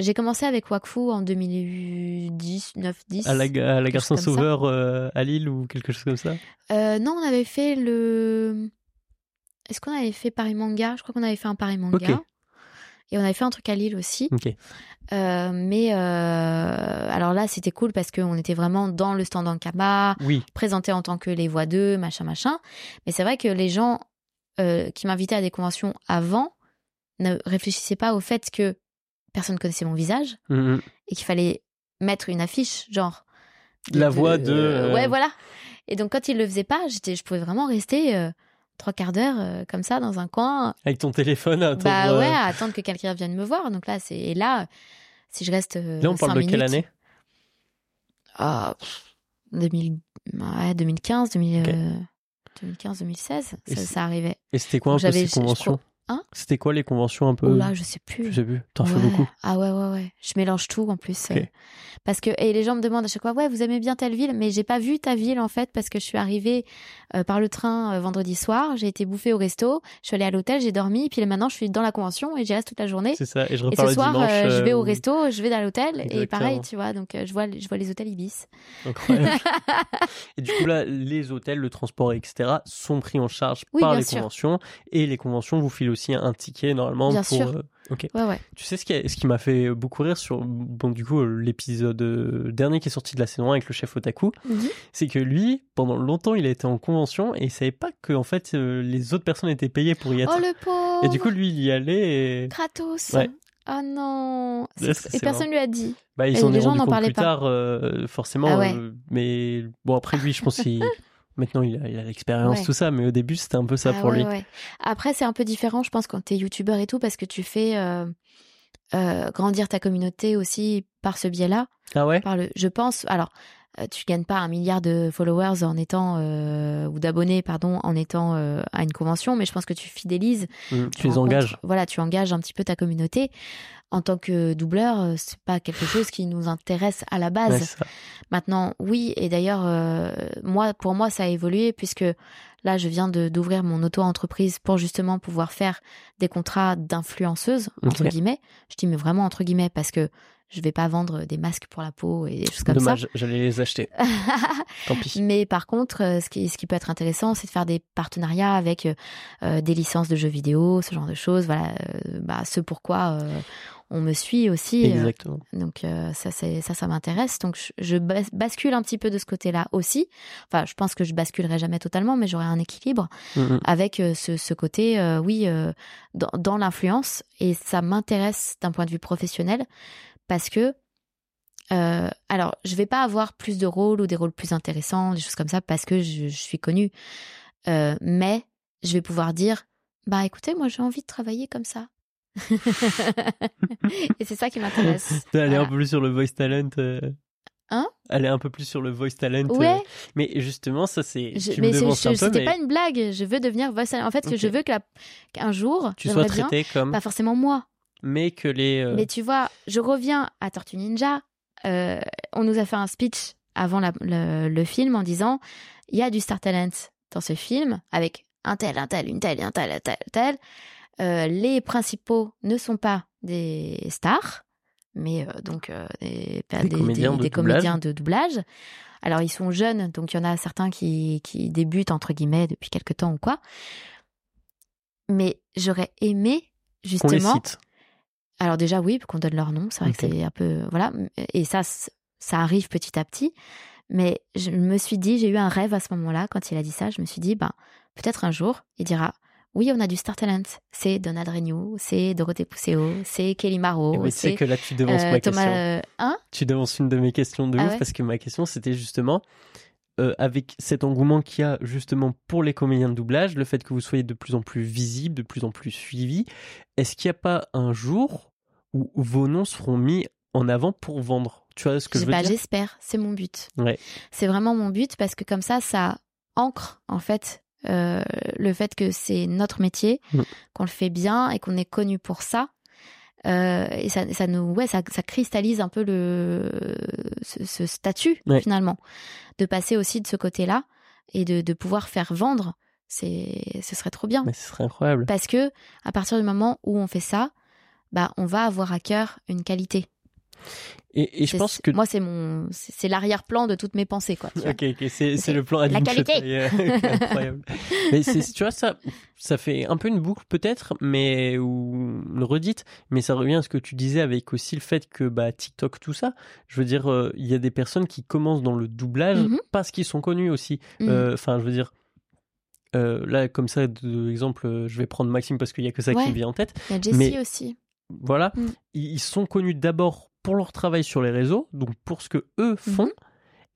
j'ai commencé avec Wakfu en 2010, 9, 10. À la, à la Garçon chose comme ça. Sauveur euh, à Lille ou quelque chose comme ça? Euh, non, on avait fait le. Est-ce qu'on avait fait Paris Manga? Je crois qu'on avait fait un Paris Manga. Et on avait fait un truc à Lille aussi. Euh, mais euh, alors là, c'était cool parce qu'on était vraiment dans le stand Ankama, Oui. présenté en tant que les voix d'eux, machin, machin. Mais c'est vrai que les gens euh, qui m'invitaient à des conventions avant ne réfléchissaient pas au fait que personne connaissait mon visage Mhm. et qu'il fallait mettre une affiche, genre. La voix de, Ouais, voilà. Et donc, quand ils le faisaient pas, j'étais, je pouvais vraiment rester trois quarts d'heure euh, comme ça dans un coin. Avec ton téléphone à attendre, bah euh, ouais, à attendre que quelqu'un vienne me voir. Donc là, c'est et là, si je reste. euh, Là, on parle de quelle année? Ah, pff, 2000, ouais, 2015, 2000, Ok. euh, 2015, 2016, Et ça, arrivait. Et c'était quoi un peu ces conventions? Hein C'était quoi les conventions un peu Oh là, je sais Je plus. sais plus. T'en fais Ouais. beaucoup. Ah ouais, ouais, ouais. Je mélange tout en plus. Euh, parce que, et les gens me demandent à chaque fois, ouais, vous aimez bien telle ville, mais j'ai pas vu ta ville en fait, parce que je suis arrivée euh, par le train euh, vendredi soir, j'ai été bouffée au resto, je suis allée à l'hôtel, j'ai dormi, puis maintenant je suis dans la convention et j'y reste toute la journée. C'est ça. Et je Et repars ce le soir, dimanche. euh, je vais au resto, je vais dans l'hôtel, et pareil, tu vois, donc je vois, je vois les hôtels Ibis. Incroyable. <laughs> et du coup, là, les hôtels, le transport, etc., sont pris en charge Oui, par les sûr. conventions. Et les conventions vous filent aussi un ticket, normalement, Bien pour. sûr. euh, Ok. Ouais, ouais. Tu sais ce qui, ce qui m'a fait beaucoup rire sur, bon, du coup, l'épisode euh, dernier qui est sorti de la saison 1 avec le chef Otaku, Mhm. c'est que lui, pendant longtemps, il a été en convention et il savait pas que, en fait, euh, les autres personnes étaient payées pour y être. Oh le pauvre et du coup, lui, il y allait et. Kratos Ouais. Ah non C'est- c'est- Et personne lui a dit. Bah, il Et s'en les gens n'en parlaient plus pas. tard, euh, forcément. Ah ouais. euh, mais bon, après, lui, je pense qu'il. <laughs> Maintenant, il a l'expérience, Ouais. tout ça, mais au début, c'était un peu ça Ah pour ouais, lui. ouais. Après, c'est un peu différent, je pense, quand t'es youtubeur et tout, parce que tu fais euh, euh, grandir ta communauté aussi par ce biais-là. Ah ouais? Par le, je pense. Alors, tu gagnes pas un milliard de followers en étant euh, ou d'abonnés, pardon, en étant euh, à une convention, mais je pense que tu fidélises. Mm, Tu les engages. Voilà, tu engages un petit peu ta communauté. En tant que doubleur, euh, c'est pas quelque chose qui nous intéresse à la base. Ouais. Maintenant, oui, et d'ailleurs, euh, moi, pour moi, ça a évolué puisque là, je viens de d'ouvrir mon auto-entreprise pour justement pouvoir faire des contrats d'influenceuse entre guillemets. Je dis mais vraiment entre guillemets parce que je vais pas vendre des masques pour la peau et des choses comme Dommage, j'allais les acheter. ça. <laughs> Tant pis. Mais par contre, euh, ce qui, ce qui peut être intéressant, c'est de faire des partenariats avec euh, euh, des licences de jeux vidéo, ce genre de choses. Voilà, euh, bah, ce pourquoi euh, on me suit aussi. Exactement. donc ça, c'est ça, ça m'intéresse. Donc je, je bas- bascule un petit peu de ce côté-là aussi. Enfin, je pense que je basculerai jamais totalement, mais j'aurai un équilibre Mm, mm. avec ce, ce côté, oui, dans, dans l'influence. Et ça m'intéresse d'un point de vue professionnel parce que, euh, alors, je vais pas avoir plus de rôles ou des rôles plus intéressants, des choses comme ça, parce que je, je suis connue. Euh, mais je vais pouvoir dire, bah écoutez, moi j'ai envie de travailler comme ça. <laughs> et c'est ça qui m'intéresse. <laughs> Aller Voilà. un peu plus sur le voice talent. euh, Hein? Aller un peu plus sur le voice talent. euh, Ouais, Mais justement, ça c'est. Je- mais c'était mais pas une blague. Je veux devenir voice talent. En fait, que je veux qu'un jour, tu sois bien, traité comme. pas forcément moi, Mais que les. euh, mais tu vois, je reviens à Tortue Ninja. euh, on nous a fait un speech avant la- le, le film en disant il y a du star talent dans ce film avec un tel, un tel, une telle, un tel, un tel, un tel. Euh, les principaux ne sont pas des stars, mais donc des, Des comédiens de des doublage. comédiens de doublage. Alors ils sont jeunes, donc il y en a certains qui, qui débutent entre guillemets depuis quelque temps ou quoi. Mais j'aurais aimé justement. Qu'on les cite. Alors déjà oui, qu'on donne leur nom, c'est vrai que c'est un peu voilà, et ça ça arrive petit à petit. Mais je me suis dit, j'ai eu un rêve à ce moment-là quand il a dit ça. Je me suis dit, ben peut-être un jour il dira. Oui, on a du Star Talent. C'est Donald Renew, c'est Dorothée Pousseau, c'est Kelly Eh Maro, ben, tu sais c'est que là, tu devances euh, ma Thomas. question. euh, hein? Tu devances une de mes questions de Ah ouf ouais? parce que ma question c'était justement euh, avec cet engouement qu'il y a justement pour les comédiens de doublage, le fait que vous soyez de plus en plus visibles, de plus en plus suivis, est-ce qu'il n'y a pas un jour où vos noms seront mis en avant pour vendre Tu vois ce que je veux Bah, dire? J'espère, c'est mon but. Ouais. C'est vraiment mon but parce que comme ça, ça ancre en fait euh, le fait que c'est notre métier, Mm. qu'on le fait bien et qu'on est connu pour ça. Euh, et ça, ça nous, ouais, ça, ça cristallise un peu le ce, ce statut Ouais. finalement, de passer aussi de ce côté-là et de, de pouvoir faire vendre. C'est, ce serait trop bien Mais ce serait incroyable. parce que à partir du moment où on fait ça, bah, on va avoir à cœur une qualité. Et, et je pense que moi c'est mon c'est l'arrière-plan de toutes mes pensées quoi tu vois. Ok, ok, c'est, le plan la qualité. Euh, <laughs> incroyable. mais tu vois, ça, ça fait un peu une boucle peut-être, mais ou une redite, mais ça revient à ce que tu disais avec aussi le fait que bah TikTok tout ça. Je veux dire, euh, il y a des personnes qui commencent dans le doublage Mhm. parce qu'ils sont connus aussi. Mhm. Euh, Enfin, je veux dire. euh, là, comme ça, d'exemple, je vais prendre Maxime parce qu'il y a que ça qui me vient en tête. Il y a Jessie mais- aussi Voilà, Mm. ils, sont connus d'abord pour leur travail sur les réseaux, donc pour ce que eux font, Mhm.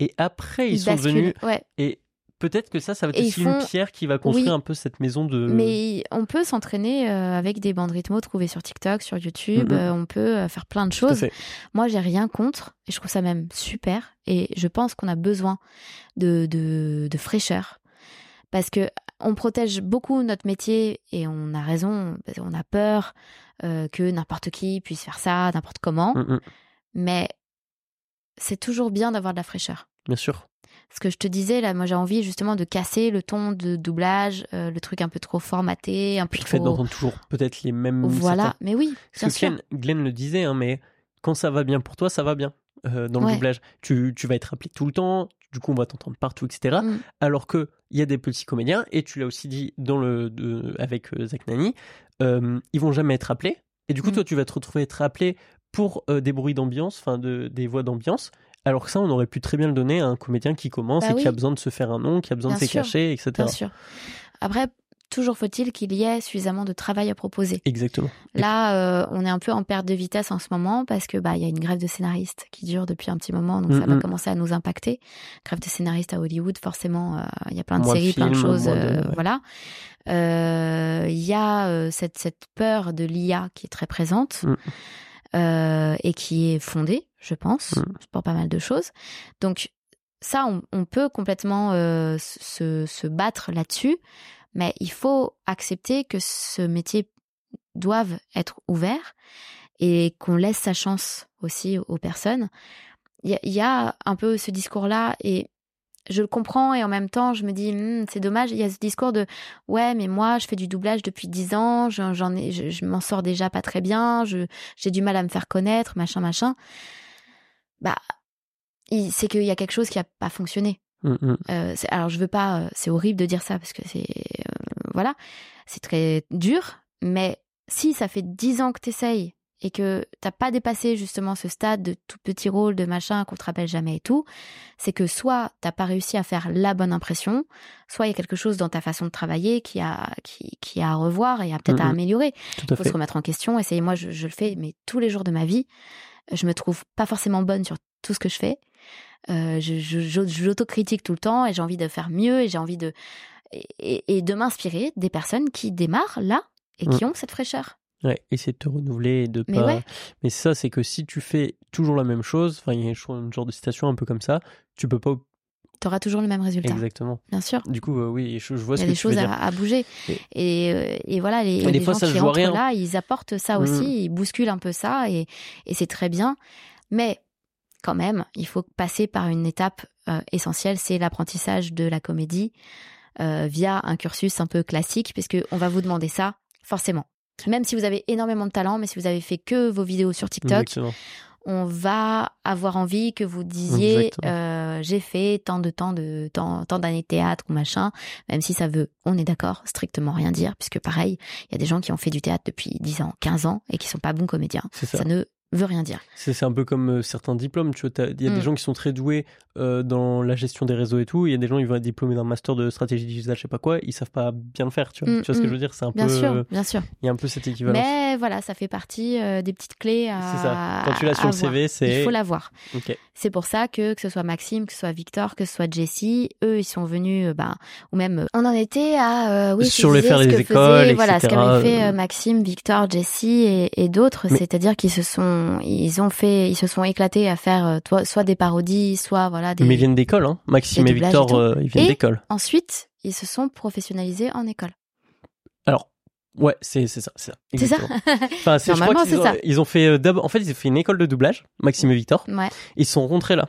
et après ils, sont basculent, devenus ouais et peut-être que ça, ça va être Et aussi une font- pierre qui va construire Oui. un peu cette maison de. mais on peut s'entraîner euh, avec des bandes rythmo trouvées sur TikTok sur YouTube Mhm. euh, on peut euh, faire plein de choses moi j'ai rien contre et je trouve ça même super et je pense qu'on a besoin de, de, de fraîcheur parce que on protège beaucoup notre métier et on a raison qu'on a peur euh, que n'importe qui puisse faire ça n'importe comment Mm, mm. mais c'est toujours bien d'avoir de la fraîcheur Bien sûr. Ce que je te disais, là, moi j'ai envie justement de casser le ton de doublage, euh, le truc un peu trop formaté, un peu Puis le fait trop... d'entendre toujours peut-être les mêmes. Voilà, certains- mais oui, bien Parce que sûr. Glenn, Glenn le disait, hein, mais quand ça va bien pour toi, ça va bien. euh, dans le Ouais. doublage, tu, tu vas être appelé tout le temps, du coup on va t'entendre partout, etc. Mm. Alors que il y a des petits comédiens, et tu l'as aussi dit dans le de- avec euh, Zach Nani, euh, ils vont jamais être appelés. Et du coup, Mm. toi, tu vas te retrouver être appelé pour euh, des bruits d'ambiance, enfin de, des voix d'ambiance. Alors que ça, on aurait pu très bien le donner à un comédien qui commence Bah et qui a besoin de se faire un nom, qui a besoin Bien de sûr. s'écacher, etc. Bien sûr. Après, toujours faut-il qu'il y ait suffisamment de travail à proposer. Exactement. Là, euh, on est un peu en perte de vitesse en ce moment parce que bah il y a une grève de scénaristes qui dure depuis un petit moment, donc ça va commencer à nous impacter. Grève de scénaristes à Hollywood, forcément, euh, il y a plein de Moins de séries, plein de choses, de- euh, ouais. voilà. Il y a cette cette peur de l'IA qui est très présente euh, et qui est fondée, je pense, Mhm. pour pas mal de choses. Donc ça, on, on peut complètement euh, se, se battre là-dessus, mais il faut accepter que ce métier doive être ouvert et qu'on laisse sa chance aussi aux personnes. Il y, a- un peu ce discours-là et je le comprends et en même temps je me dis Hmm, c'est dommage. Il y a ce discours de ouais mais moi je fais du doublage depuis dix ans j'en ai je, je m'en sors déjà pas très bien j'ai du mal à me faire connaître machin machin. Bah c'est qu'il y a quelque chose qui a pas fonctionné Mm, mm. euh, alors je veux pas, euh, c'est horrible de dire ça parce que c'est euh, voilà, c'est très dur. Mais si ça fait dix ans que t'essayes et que t'as pas dépassé justement ce stade de tout petit rôle de machin qu'on te rappelle jamais et tout, c'est que soit t'as pas réussi à faire la bonne impression, soit il y a quelque chose dans ta façon de travailler qui a qui, qui a à revoir et à peut-être à Mhm. améliorer Tout à faut fait. se remettre en question. Essayer, moi, je, je le fais, mais tous les jours de ma vie, je me trouve pas forcément bonne sur tout ce que je fais. Euh, je, je, je- je l'autocritique tout le temps et j'ai envie de faire mieux et j'ai envie de et, de m'inspirer des personnes qui démarrent là et qui ont cette fraîcheur. Ouais, essayer de te renouveler et de Mais pas. ouais. Mais ça, c'est que si tu fais toujours la même chose, enfin, il y a un genre de citation un peu comme ça, tu peux pas. Tu auras toujours le même résultat, Exactement. bien sûr. Du coup, euh, oui, je, je vois Il y ce a que des tu veux choses dire. à, à bouger. Et- Et, euh, et voilà, les, Et des les fois, gens ça qui joue à entrent rien. là, ils apportent ça aussi, Mm. ils bousculent un peu ça et, et c'est très bien. Mais quand même, il faut passer par une étape euh, essentielle, c'est l'apprentissage de la comédie euh, via un cursus un peu classique, puisque on va vous demander ça forcément. Même si vous avez énormément de talent, mais si vous avez fait que vos vidéos sur TikTok, Exactement. on va avoir envie que vous disiez euh, j'ai fait tant de temps de tant, tant d'années de théâtre ou machin, même si ça veut, on est d'accord, strictement rien dire, puisque pareil, il y a des gens qui ont fait du théâtre depuis 10 ans, 15 ans et qui sont pas bons comédiens. ça. ça ne veut rien dire. C'est un peu comme euh, certains diplômes, tu vois. Il y a des mm. gens qui sont très doués euh, dans la gestion des réseaux et tout. Il y a des gens, ils vont être diplômés d'un master de stratégie digitale, je sais pas quoi, ils savent pas bien le faire, tu vois. Mm, tu vois ce que mm. je veux dire? C'est un bien peu. Sûr, bien sûr. Il y a un peu cette équivalence. Mais voilà, ça fait partie euh, des petites clés à. C'est ça. Quand tu l'as sur le CV, c'est. Il faut l'avoir. C'est pour ça que que ce soit Maxime, que ce soit Victor, que ce soit Jessie, eux, ils sont venus, bah, ou même, on en était à, oui, sur le faire des écoles, Voilà, ce qu'avaient fait Maxime, Victor, Jessie et, et d'autres, c'est-à-dire qu'ils se sont, ils ont fait, ils se sont éclatés à faire soit des parodies, soit voilà des. Mais ils viennent d'école, hein. Maxime et Victor, euh, ils viennent d'école. Ensuite, ils se sont professionnalisés en école. Ouais, c'est ça, c'est ça. C'est ça. enfin, c'est ça. Ils ont fait euh, en fait, ils ont fait une école de doublage, Maxime et Victor. Ouais. Ils sont rentrés là.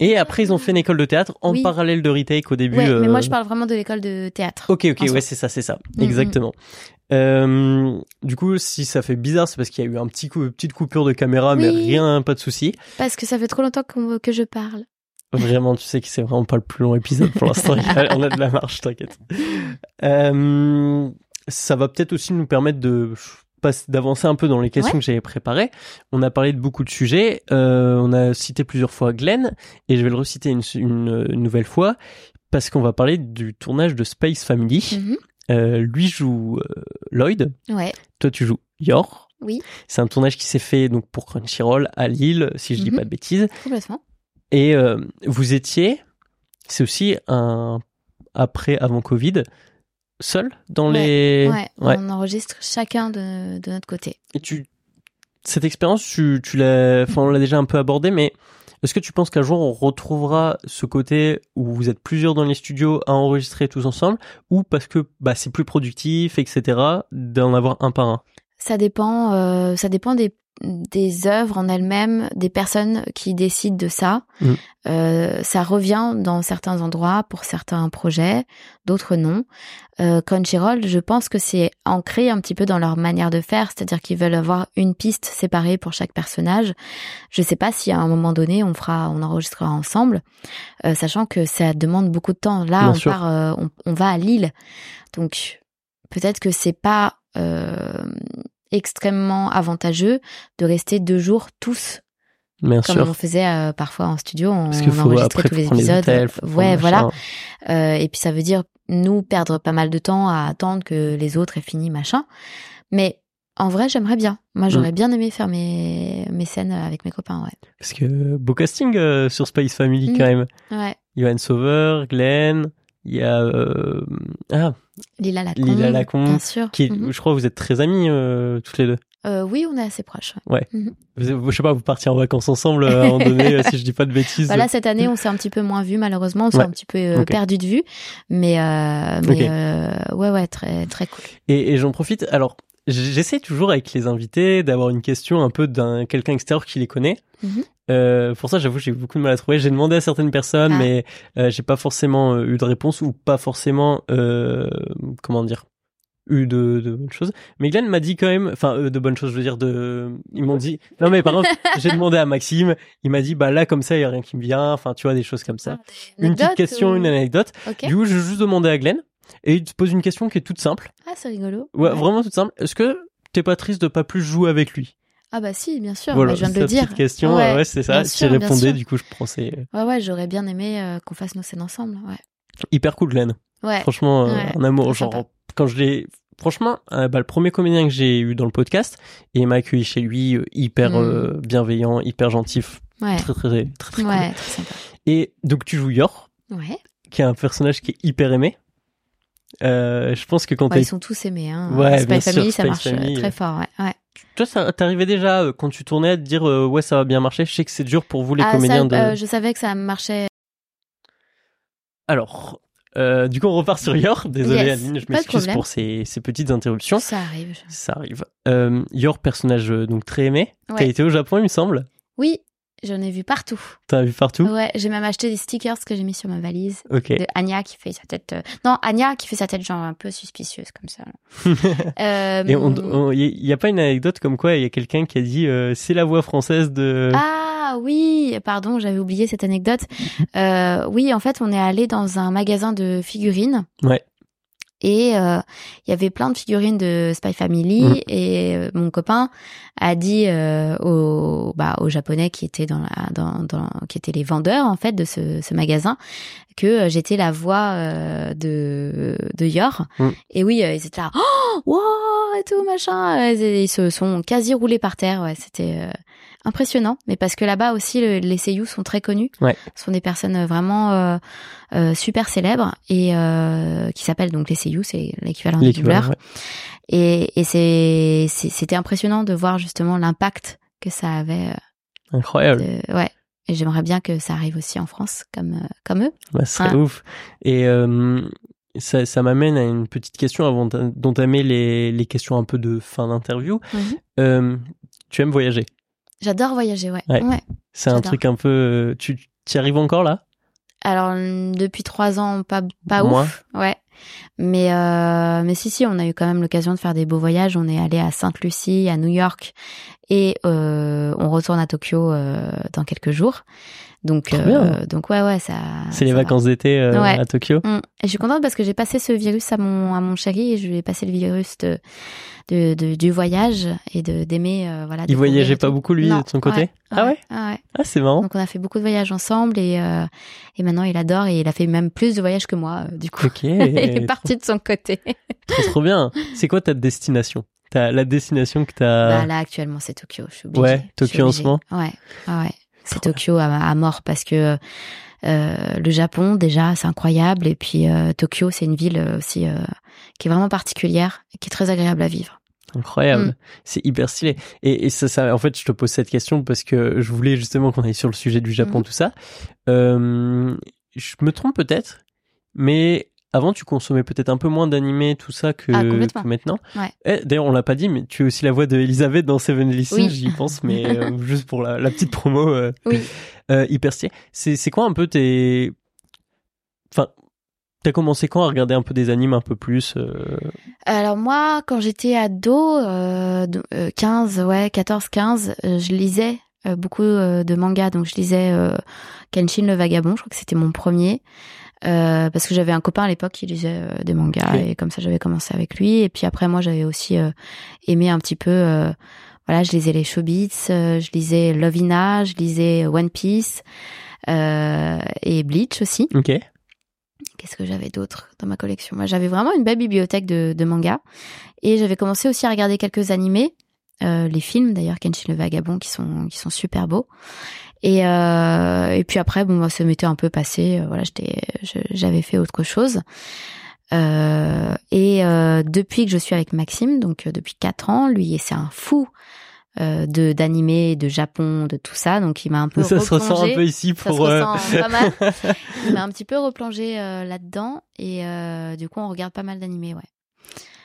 Et après, ils ont fait une école de théâtre en parallèle de retake au début. Ouais, mais moi, euh, je parle vraiment de l'école de théâtre. Ok, ok, ouais, c'est ça, c'est ça, mm, mm. exactement. Euh, du coup, si ça fait bizarre, c'est parce qu'il y a eu un petit coup, petite coupure de caméra, mais rien, pas de souci. Parce que ça fait trop longtemps que je parle. Vraiment, tu sais que c'est vraiment pas le plus long épisode pour l'instant. <laughs> On a de la marche, t'inquiète. Euh, ça va peut-être aussi nous permettre de d'avancer un peu dans les questions que j'avais préparées. On a parlé de beaucoup de sujets. Euh, on a cité plusieurs fois Glenn et je vais le reciter une, une, nouvelle fois parce qu'on va parler du tournage de Space Family. Mm-hmm. Euh, lui joue euh, Lloyd. Ouais. Toi, tu joues Yor. Oui. C'est un tournage qui s'est fait donc pour Crunchyroll à Lille, si je dis mhm. pas de bêtises. Complètement. Et vous étiez, c'est aussi un après avant Covid, seul dans les. Ouais, On enregistre chacun de, de, notre côté. Et tu, cette expérience, tu, tu l'as, enfin, on l'a déjà un peu abordé, mais est-ce que tu penses qu'un jour on retrouvera ce côté où vous êtes plusieurs dans les studios à enregistrer tous ensemble, ou parce que bah, c'est plus productif, etc., d'en avoir un par un? Ça dépend. Euh, ça dépend des des œuvres en elles-mêmes, des personnes qui décident de ça. Mm. Euh, ça revient dans certains endroits pour certains projets, d'autres non. Euh, Crunchyroll, je pense que c'est ancré un petit peu dans leur manière de faire, c'est-à-dire qu'ils veulent avoir une piste séparée pour chaque personnage. Je sais pas si à un moment donné on fera, on enregistrera ensemble, euh, sachant que ça demande beaucoup de temps. Là, on part, euh, on, on, va à Lille, donc peut-être que c'est pas euh, extrêmement avantageux de rester deux jours tous Bien comme on faisait euh, parfois en studio, on, enregistrait tous les épisodes. ouais, voilà. Euh, et puis ça veut dire nous perdre pas mal de temps à attendre que les autres aient fini, machin. Mais en vrai, j'aimerais bien. Moi, j'aurais mm. bien aimé faire mes, mes scènes avec mes copains, ouais. Parce que beau casting euh, sur Space Family quand mm. même. Ouais. Johan Sauveur, Glenn, il y a euh... ah Lila Lacombe, Lila Lacombe bien sûr. Qui, mhm. je crois, vous êtes très amis euh, toutes les deux. Euh, oui, on est assez proches. Ouais. Mhm. je sais pas, vous partiez en vacances ensemble euh, à un moment donné, si je dis pas de bêtises. Voilà, cette année, on s'est un petit peu moins vu, malheureusement, on s'est un petit peu euh, perdu de vue, mais, mais ouais, ouais, très, très cool. Et, et j'en profite. Alors, j'essaie toujours avec les invités d'avoir une question un peu d'un quelqu'un extérieur qui les connaît. Mhm. Euh, pour ça, j'avoue, j'ai beaucoup de mal à trouver. J'ai demandé à certaines personnes, ah. mais euh, j'ai pas forcément euh, eu de réponse ou pas forcément, euh, comment dire, eu de, de bonnes choses. Mais Glenn m'a dit quand même, enfin, de bonnes choses, je veux dire, de, ils m'ont dit, non mais par contre, j'ai demandé à Maxime, il m'a dit, bah là comme ça, il y a rien qui me vient, enfin, tu vois, des choses comme ça. Une petite question, une anecdote. Du coup, je juste demandé à Glenn et il te pose une question qui est toute simple. Ah, c'est rigolo. Ouais, vraiment toute simple. Est-ce que t'es pas triste de pas plus jouer avec lui? Ah bah si, bien sûr. Voilà, bah, je viens de le dire. Petite question, ouais, c'est ça. Tu répondais, du coup, je pensais. Ouais, ouais, j'aurais bien aimé euh, qu'on fasse nos scènes ensemble. Ouais. Hyper cool, Glenn. Ouais. Franchement, euh, un amour. Genre, quand je l'ai, franchement, euh, bah, le premier comédien que j'ai eu dans le podcast, et il m'a accueilli chez lui, hyper mm. bienveillant, hyper gentil, ouais. très, très, très, très, cool. Ouais, très sympa. Et donc tu joues Yor, ouais. qui est un personnage qui est hyper aimé. Euh, je pense que quand ouais, ils sont tous aimés. Hein. Ouais, Spy Family, ça marche très fort. Ouais. ouais. Toi, ça t'arrivait déjà euh, quand tu tournais à te dire euh, ouais ça va bien marcher. Je sais que c'est dur pour vous les ah, comédiens de. Euh, je savais que ça marchait. Alors, euh, du coup, on repart sur Yor. Désolé, Aline, je m'excuse pour ces, ces, petites interruptions. Ça arrive. Ça arrive. Euh, Yor, personnage donc très aimé, ouais. a été au Japon, il me semble. Oui, J'en ai vu partout. T'en as vu partout? Ouais, j'ai même acheté des stickers que j'ai mis sur ma valise. Ok. De Anya qui fait sa tête. euh, Non, Anya qui fait sa tête genre un peu suspicieuse comme ça. <laughs> Euh, Et on, il y a pas une anecdote comme quoi il y a quelqu'un qui a dit euh, c'est la voix française de. Ah oui, pardon, j'avais oublié cette anecdote. Euh, oui, en fait, on est allé dans un magasin de figurines. Ouais. Et euh, il y avait plein de figurines de Spy Family Mhm. et euh, mon copain a dit euh, aux bah aux japonais qui étaient dans la dans, dans qui étaient les vendeurs en fait de ce, ce magasin que euh, j'étais la voix euh, de de Yor Mhm. et oui ils étaient là oh wow et tout machin ils se sont quasi roulés par terre ouais c'était euh, impressionnant mais parce que là-bas aussi le- les seiyuu sont très connus Ouais. Ce sont des personnes euh, vraiment euh, euh, super célèbres et qui s'appellent donc les seiyuu c'est l'équivalent du L'équivalent, doubleur ouais. et, et c'est c'est- c'était impressionnant de voir justement l'impact que ça avait Incroyable. de- ouais et j'aimerais bien que ça arrive aussi en France comme comme eux Bah, ce serait Ouais. ouf. Et euh, ça, ça m'amène à une petite question avant d'en- d'entamer les, les questions un peu de fin d'interview. Euh, tu aimes voyager? J'adore voyager ouais. Ouais. ouais. C'est un truc un peu. Tu y arrives encore là? Alors depuis trois ans pas pas Moins. ouf ouais. Mais euh, mais si si on a eu quand même l'occasion de faire des beaux voyages. On est allé à Sainte-Lucie à New York et euh, on retourne à Tokyo euh, dans quelques jours donc euh, donc ouais ouais ça C'est les va. vacances d'été euh, Ouais. à Tokyo? Mm. Et je suis contente parce que j'ai passé ce virus à mon à mon chéri et je lui ai passé le virus de, de, de- du voyage et de d'aimer euh, voilà. Il voyageait pas tout. beaucoup lui Non. de son côté? Ouais. Ah ouais? Ah ouais. Ah c'est marrant. Donc on a fait beaucoup de voyages ensemble et euh, et maintenant il adore et il a fait même plus de voyages que moi euh, du coup. Ok. <laughs> il est parti de son côté. <laughs> trop, trop bien. C'est quoi ta destination? T'as la destination que t'as. Bah, là actuellement c'est Tokyo. Je suis obligée. Ouais, Tokyo en ce moment? Ouais. Ah ouais. C'est Tokyo à, à mort parce que euh, le Japon déjà c'est incroyable et puis euh, Tokyo c'est une ville euh, aussi euh, qui est vraiment particulière et qui est très agréable à vivre. Incroyable. Mm. C'est hyper stylé. Et, et ça, ça, en fait, je te pose cette question parce que je voulais justement qu'on aille sur le sujet du Japon, Mhm. tout ça. Je me trompe peut-être, mais avant, tu consommais peut-être un peu moins d'animés, tout ça, que, Ah, que maintenant. Ouais. Eh, D'ailleurs, on l'a pas dit, mais tu es aussi la voix de Elisabeth dans Seven Listen, Oui. j'y pense, mais <laughs> euh, juste pour la, la petite promo. euh, Oui. euh, hyper. C'est, quoi un peu tes... Enfin, t'as commencé quand à regarder un peu des animes un peu plus euh, Alors moi, quand j'étais ado, euh, euh, 15, ouais, 14, 15, euh, je lisais beaucoup de mangas. Donc je lisais euh, Kenshin le Vagabond, je crois que c'était mon premier. Euh, parce que j'avais un copain à l'époque qui lisait euh, des mangas et comme ça j'avais commencé avec lui. Et puis après moi j'avais aussi euh, aimé un petit peu, euh, voilà, je lisais les Showbiz, euh, je lisais Lovina, je lisais One Piece euh, et Bleach aussi. Ok. Qu'est-ce que j'avais d'autre dans ma collection? Moi, j'avais vraiment une belle bibliothèque de, de mangas. Et j'avais commencé aussi à regarder quelques animés, euh, les films d'ailleurs, Kenshin le Vagabond, qui sont qui sont super beaux. Et euh, et puis après, bon, moi, ça m'était un peu passé. euh, voilà, j'étais, j'avais fait autre chose. Euh, et euh, depuis que je suis avec Maxime, donc euh, depuis quatre ans, lui, c'est un fou euh, de d'animé, de Japon, de tout ça. Donc il m'a un peu Ça se ressent un peu ici Ça pour... se euh, ressent pas mal. <laughs> Il m'a un petit peu replongé euh, là-dedans et euh, du coup on regarde pas mal d'animés, ouais.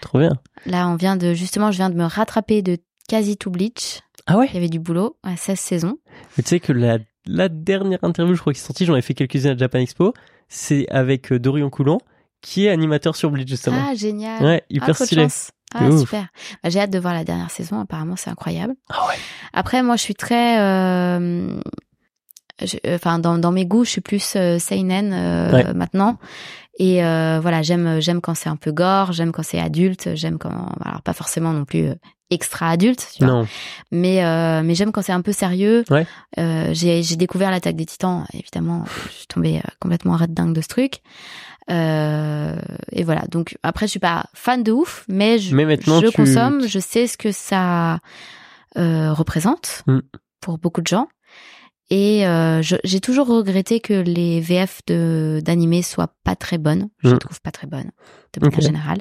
Trop bien. Là on vient de justement je viens de me rattraper de quasi tout Bleach. Ah ouais Il y avait du boulot à 16 saisons. Mais tu sais que la, la dernière interview, je crois, qui est sortie, j'en ai fait quelques-unes à Japan Expo, c'est avec euh, Dorian Coulon, qui est animateur sur Bleach, justement. Ah génial. ouais, Ah, hyper de stylé. Ah super. Bah, j'ai hâte de voir la dernière saison. Apparemment c'est incroyable. Ah ouais. Après moi je suis très euh, je- enfin dans, dans mes goûts je suis plus euh, seinen euh, Ouais. maintenant et euh, voilà j'aime j'aime quand c'est un peu gore j'aime quand c'est adulte j'aime quand alors pas forcément non plus euh, extra adulte tu vois Non. mais euh, mais j'aime quand c'est un peu sérieux Ouais. euh, j'ai j'ai découvert l'attaque des titans évidemment je suis tombée euh, complètement red dingue de ce truc euh, et voilà donc après je suis pas fan de ouf mais je, Mais maintenant, je tu- consomme je sais ce que ça euh, représente Mm. pour beaucoup de gens et euh, j'ai toujours regretté que les VF d'animés soient pas très bonnes je les Mm. trouve pas très bonnes de manière générale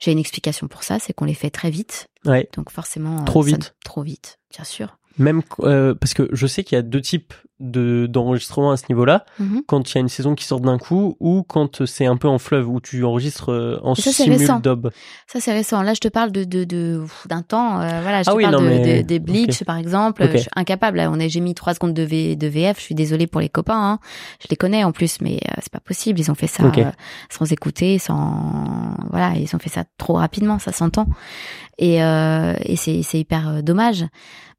j'ai une explication pour ça c'est qu'on les fait très vite Ouais. donc forcément euh, Trop ça- vite. trop vite bien sûr Même euh, parce que je sais qu'il y a deux types de d'enregistrement à ce niveau-là Mhm. quand il y a une saison qui sort d'un coup ou quand c'est un peu en fleuve où tu enregistres euh, en Et ça, c'est récent. simul-dub. Ça, c'est récent. Là, je te parle de de de- d'un temps. euh, voilà, je Ah te oui, parle non, de, mais- de- des Bleach, par exemple. Je suis incapable. Là, on est, j'ai mis trois secondes de, v, de VF. Je suis désolée pour les copains. Hein. Je les connais en plus, mais euh, c'est pas possible. Ils ont fait ça euh, sans écouter, sans voilà. Ils ont fait ça trop rapidement. Ça s'entend. Et et, et c'est c'est hyper dommage.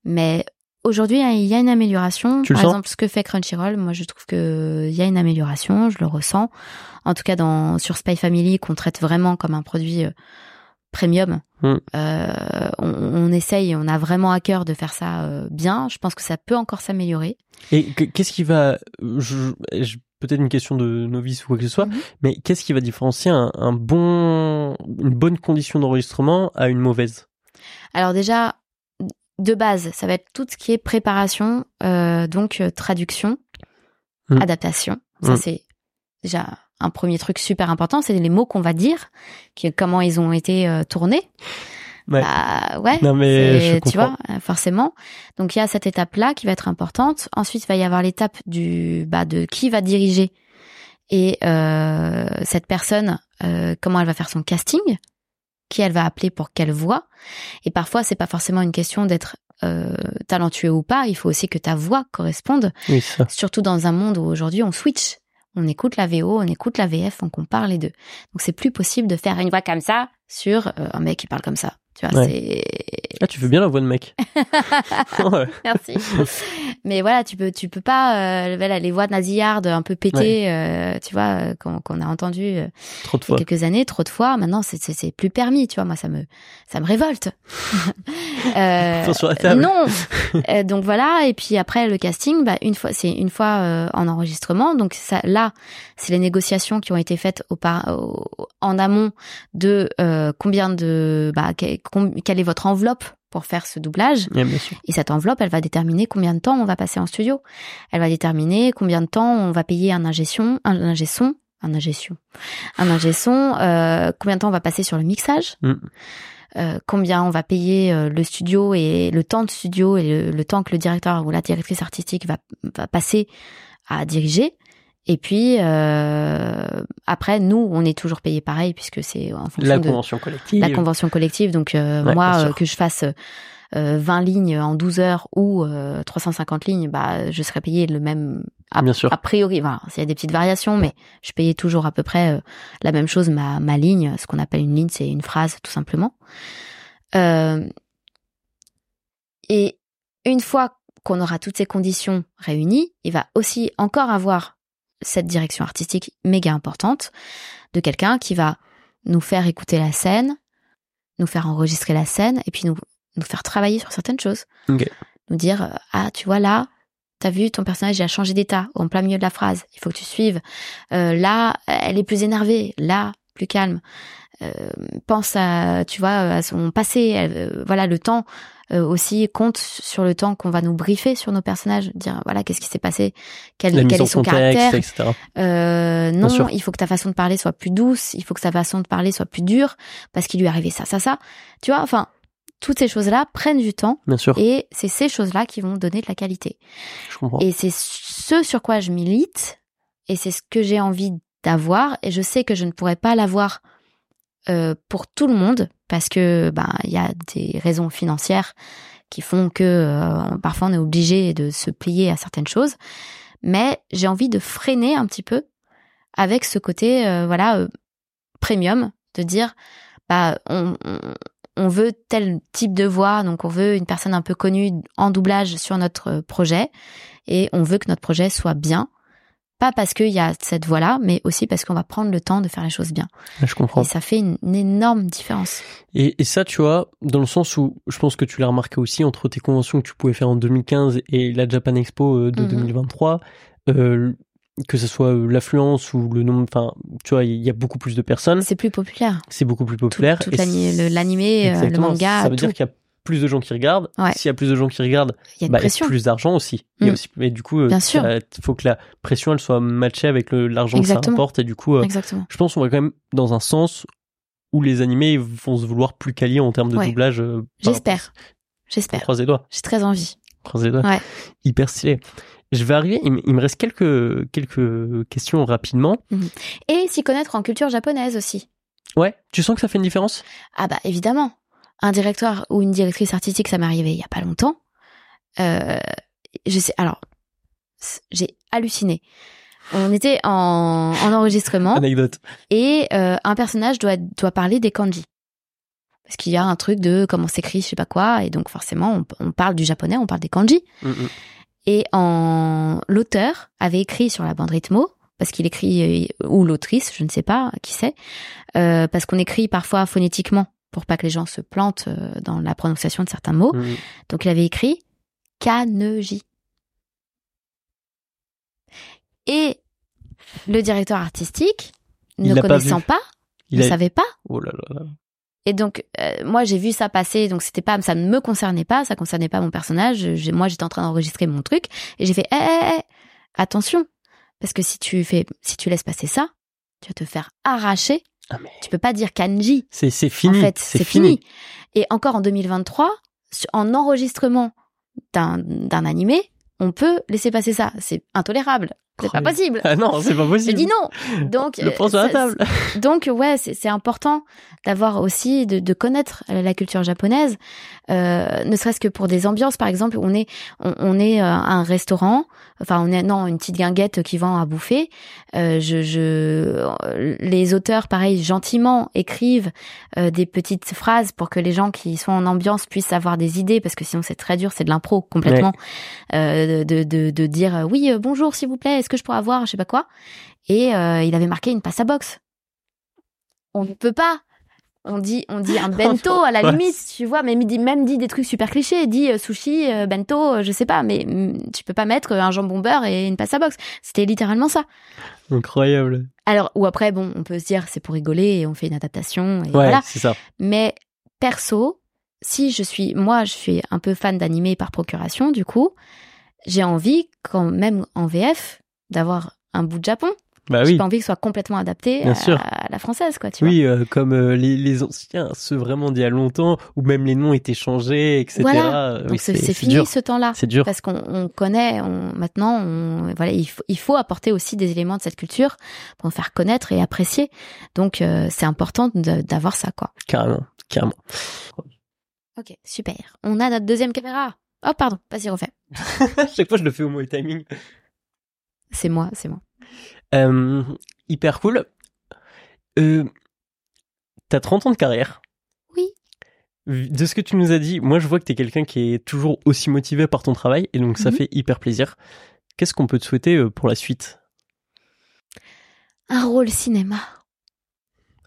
Mais aujourd'hui, hein, il y a une amélioration. Tu Par exemple, ce que fait Crunchyroll, moi, je trouve que il y a une amélioration. Je le ressens. En tout cas, dans sur Spy Family, qu'on traite vraiment comme un produit euh, premium. Mm. Euh, on, on essaye, on a vraiment à cœur de faire ça euh, bien. Je pense que ça peut encore s'améliorer. Et que- qu'est-ce qui va je, je- peut-être une question de novice ou quoi que ce soit, Mhm. mais qu'est-ce qui va différencier un, un bon une bonne condition d'enregistrement à une mauvaise? Alors déjà, de base, ça va être tout ce qui est préparation, euh, donc euh, traduction, Mm. adaptation. Ça Mm. c'est déjà un premier truc super important. C'est les mots qu'on va dire, qui, comment ils ont été euh, tournés. Ouais. Bah, ouais. Non mais je tu comprends. vois, euh, forcément. Donc il y a cette étape-là qui va être importante. Ensuite, il va y avoir l'étape du bah de qui va diriger et euh, cette personne, euh, comment elle va faire son casting, qui elle va appeler pour quelle voix. Et parfois, c'est pas forcément une question d'être euh, talentueux ou pas. Il faut aussi que ta voix corresponde. Oui, ça. Surtout dans un monde où aujourd'hui on switch. On écoute la VO, on écoute la VF, on compare les deux. Donc c'est plus possible de faire une voix comme ça sur euh, un mec qui parle comme ça. Tu vois, Ouais. c'est Ah, tu fais bien la voix de mec. <laughs> <laughs> Ouais. Merci. Mais voilà, tu peux, tu peux pas, euh, voilà, les voix de nasillardes un peu pétées, euh, tu vois, euh, qu'on a entendu euh, Trop de il y a fois. quelques années, trop de fois. Maintenant, c'est plus permis, tu vois. Moi, ça me, ça me révolte. <laughs> Euh, Faut sur la table. non. Euh, donc voilà. Et puis après, le casting, bah, une fois, c'est une fois euh, en enregistrement. Donc ça, là, c'est les négociations qui ont été faites au par, au- en amont de euh, combien de, bah, quelle est votre enveloppe pour faire ce doublage. Et cette enveloppe, elle va déterminer combien de temps on va passer en studio. Elle va déterminer combien de temps on va payer un ingé son, un ingé son, un ingé son, un ingé son, euh, combien de temps on va passer sur le mixage, Mm. euh, combien on va payer euh, le studio et le temps de studio et le, le temps que le directeur ou la directrice artistique va, va passer à diriger. Et puis euh, après, nous, on est toujours payé pareil puisque c'est en fonction La de convention collective. la convention collective. Donc euh, Ouais, moi, euh, que je fasse euh, 20 lignes en 12 heures ou euh, 350 lignes, bah je serais payé le même a, Bien sûr. a priori. Voilà, s'il y a des petites variations, mais je payais toujours à peu près euh, la même chose. Ma ma ligne, ce qu'on appelle une ligne, c'est une phrase tout simplement. Euh, et une fois qu'on aura toutes ces conditions réunies, il va aussi encore avoir cette direction artistique méga importante de quelqu'un qui va nous faire écouter la scène, nous faire enregistrer la scène et puis nous, nous faire travailler sur certaines choses. Nous dire, euh, ah, tu vois là, t'as vu, ton personnage il a changé d'état en plein milieu de la phrase, il faut que tu suives. Euh, là, elle est plus énervée, là, plus calme. Euh, pense à, tu vois, à son passé. Euh, voilà, le temps euh, aussi compte sur le temps qu'on va nous briefer sur nos personnages, dire voilà qu'est-ce qui s'est passé, quel, quel est son contexte, caractère? etc. Euh, non, il faut que ta façon de parler soit plus douce, il faut que ta façon de parler soit plus dure parce qu'il lui est arrivé ça, ça, ça. Tu vois, enfin, toutes ces choses-là prennent du temps Bien sûr. et c'est ces choses-là qui vont donner de la qualité. Je comprends. Et c'est ce sur quoi je milite et c'est ce que j'ai envie d'avoir et je sais que je ne pourrais pas l'avoir euh, pour tout le monde parce que ben il y a des raisons financières qui font que euh, parfois on est obligé de se plier à certaines choses. Mais j'ai envie de freiner un petit peu avec ce côté euh, voilà premium de dire bah on, on, veut tel type de voix donc on veut une personne un peu connue en doublage sur notre projet et on veut que notre projet soit bien pas parce qu'il y a cette voix là mais aussi parce qu'on va prendre le temps de faire les choses bien Je comprends. et ça fait une, une énorme différence Et, et ça, tu vois, dans le sens où je pense que tu l'as remarqué aussi entre tes conventions que tu pouvais faire en 2015 et la Japan Expo euh, de Mhm. 2023, euh, que ce soit euh, l'affluence ou le nombre, enfin, tu vois, il y a beaucoup plus de personnes, c'est plus populaire c'est beaucoup plus tout, populaire. tout le- l'animé le manga Ça veut tout. dire qu'il y a plus de gens qui regardent. Ouais. S'il y a plus de gens qui regardent, il y a bah, y a plus d'argent aussi. Il y a Mm. aussi, et du coup, euh, il faut que la pression elle soit matchée avec le- l'argent que ça rapporte. Et du coup, euh, je pense qu'on va quand même dans un sens où les animés vont se vouloir plus quali en termes de Ouais. doublage. euh, j'espère j'espère Croise les doigts. j'ai très envie Croise les doigts. Ouais. Hyper stylé. Je vais arriver. Il, me reste quelques quelques questions rapidement. Mhm. Et s'y connaître en culture japonaise aussi. Ouais. Tu sens que ça fait une différence? Ah bah évidemment. Un directeur ou une directrice artistique, ça m'est arrivé il y a pas longtemps. Euh, je sais. Alors, j'ai halluciné. On était en, en enregistrement. Anecdote. Et euh, un personnage doit doit parler des kanji parce qu'il y a un truc de comment s'écrit, je sais pas quoi, et donc forcément on, parle du japonais, on parle des kanji. Mm, mm. Et en l'auteur avait écrit sur la bande rythmo parce qu'il écrit euh, ou l'autrice, je ne sais pas qui c'est, euh, parce qu'on écrit parfois phonétiquement pour pas que les gens se plantent euh, dans la prononciation de certains mots. Mm, donc il avait écrit kaneji. Et le directeur artistique, ne connaissant pas, ne savait pas. Oh là là. Et donc euh, moi j'ai vu ça passer, donc c'était pas, ça ne me concernait pas, ça concernait pas mon personnage. moi j'étais en train d'enregistrer mon truc et j'ai fait, eh, eh, eh, attention, parce que si tu fais, si tu laisses passer ça, tu vas te faire arracher. Ah mais... Tu peux pas dire kanji. C'est fini. En fait, c'est fini. Et encore en 2023, en enregistrement d'un d'un animé, on peut laisser passer ça. C'est intolérable. C'est pas possible. Ah non, c'est pas possible. Je dis non. Donc, le sur la table. donc ouais, c'est important d'avoir aussi de, de, connaître la culture japonaise, euh, ne serait-ce que pour des ambiances. Par exemple, on est on, on est euh, un restaurant, enfin on est non une petite guinguette qui vend à bouffer. Euh, je, je les auteurs pareil gentiment écrivent euh, des petites phrases pour que les gens qui sont en ambiance puissent avoir des idées parce que sinon c'est très dur, c'est de l'impro complètement. Euh, de, de, de dire oui bonjour s'il vous plaît que je pourrais avoir je sais pas quoi Et euh, il avait marqué une passe à box. On ne peut pas. On dit, on dit un <laughs> bento à la limite, tu vois, mais dit, même dit des trucs super clichés, dit euh, sushi, euh, bento, je sais pas, mais mm, tu peux pas mettre un jambon beurre et une passe à box. C'était littéralement ça. Incroyable. Alors, ou après, bon, on peut se dire c'est pour rigoler et on fait une adaptation. Et ouais, c'est ça. Mais perso, si je suis, moi, je suis un peu fan d'animé par procuration, du coup, j'ai envie, quand même en VF, d'avoir un bout de Japon. Bah J'ai pas envie que ce soit complètement adapté à, la française, quoi. Tu oui, euh, comme euh, les, les, anciens, ceux vraiment d'il y a longtemps, où même les noms étaient changés, etc. Voilà. Donc c'est fini ce temps-là. C'est dur. Parce qu'on connaît, on, maintenant, on, voilà, il faut, il faut apporter aussi des éléments de cette culture pour faire connaître et apprécier. Donc euh, c'est important d'avoir ça, quoi. Carrément, carrément. Ok, super. On a notre deuxième caméra. Oh pardon, vas-y refais. <laughs> Chaque fois je le fais au mauvais timing. C'est moi, c'est moi. Euh, hyper cool. Euh, T'as 30 ans de carrière. Oui. De ce que tu nous as dit, moi je vois que t'es quelqu'un qui est toujours aussi motivé par ton travail et donc ça mhm. fait hyper plaisir. Qu'est-ce qu'on peut te souhaiter euh, pour la suite? Un rôle cinéma.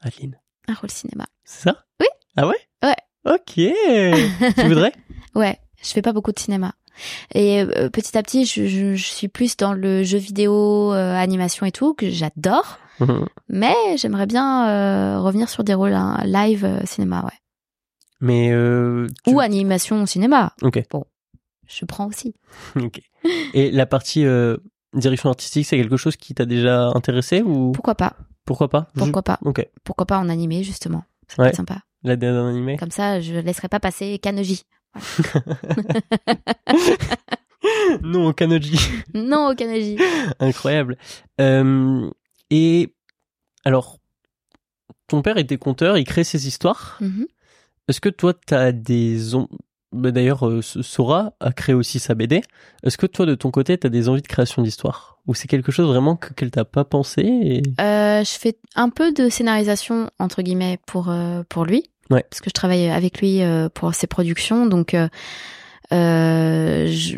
Adeline. Un rôle cinéma. C'est ça? Oui. Ah ouais? Ouais. Ok. tu voudrais? <laughs> Ouais, je fais pas beaucoup de cinéma. Et euh, petit à petit, je, je, je, suis plus dans le jeu vidéo, euh, animation et tout, que j'adore. Mhm. Mais j'aimerais bien euh, revenir sur des rôles hein, live cinéma, ouais. Mais ou animation cinéma. Ok. Bon, je prends aussi. <laughs> ok. Et la partie direction artistique, c'est quelque chose qui t'a déjà intéressé ou? Pourquoi pas Pourquoi pas? Pourquoi pas Ok. Pourquoi pas en animé justement C'est sympa. La dernière animé? Comme ça, je laisserai pas passer Kanoji. <laughs> non au Kanoji. non au Kanoji. <laughs> Incroyable. Euh, et alors, ton père était conteur, il crée ses histoires. Mm-hmm. Est-ce que toi, tu as des... Bah, d'ailleurs, euh, Sora a créé aussi sa BD. Est-ce que toi, de ton côté, tu as des envies de création d'histoire Ou c'est quelque chose vraiment que, qu'elle t'a pas pensé euh, Je fais un peu de scénarisation, entre guillemets, pour, pour lui. Ouais. Parce que je travaille avec lui euh, pour ses productions, donc euh, euh, je...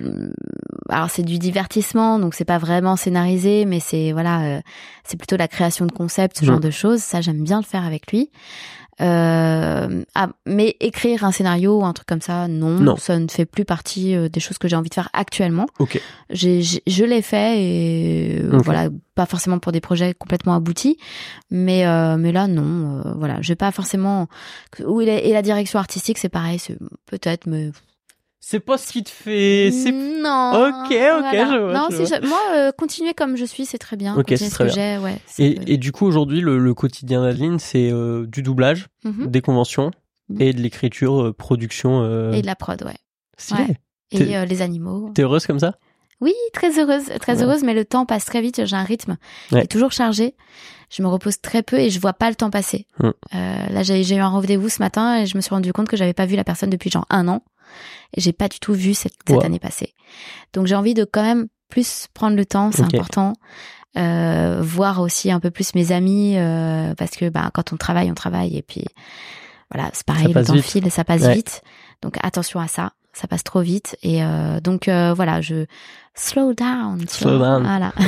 alors c'est du divertissement, donc c'est pas vraiment scénarisé, mais c'est voilà, c'est plutôt la création de concepts, ce genre de choses. Ça, j'aime bien le faire avec lui. Euh, ah, mais écrire un scénario ou un truc comme ça, non, non. ça ne fait plus partie euh, des choses que j'ai envie de faire actuellement. Ok. J'ai, je l'ai fait et euh, voilà, pas forcément pour des projets complètement aboutis, mais euh, mais là non, voilà, j'ai pas forcément. Et la direction artistique, c'est pareil, c'est peut-être, mais c'est pas ce qui te fait. Non. Ok, ok, je vois. Non, moi, euh, continuer comme je suis, c'est très bien. Ok, c'est très bien. Ouais, et, et, du coup, aujourd'hui, le, le, quotidien d'Adeline, c'est euh, du doublage, mhm. des conventions mhm. et de l'écriture, euh, production. Et de la prod, ouais. ouais. Et les animaux. T'es heureuse comme ça? Oui, très heureuse, très heureuse, mais le temps passe très vite. J'ai un rythme qui est toujours chargé. Je me repose très peu et je vois pas le temps passer. Mm. Là, j'ai j'ai eu un rendez-vous ce matin et je me suis rendu compte que j'avais pas vu la personne depuis genre un an. Et j'ai pas du tout vu cette, cette Wow. année passée. Donc j'ai envie de quand même plus prendre le temps, c'est important. Euh, voir aussi un peu plus mes amis euh, parce que bah, quand on travaille, on travaille et puis voilà, c'est pareil, le temps vite. file, ça passe Ouais. vite. Donc attention à ça, ça passe trop vite et euh, donc voilà, je slow down. Slow down. Voilà. <laughs>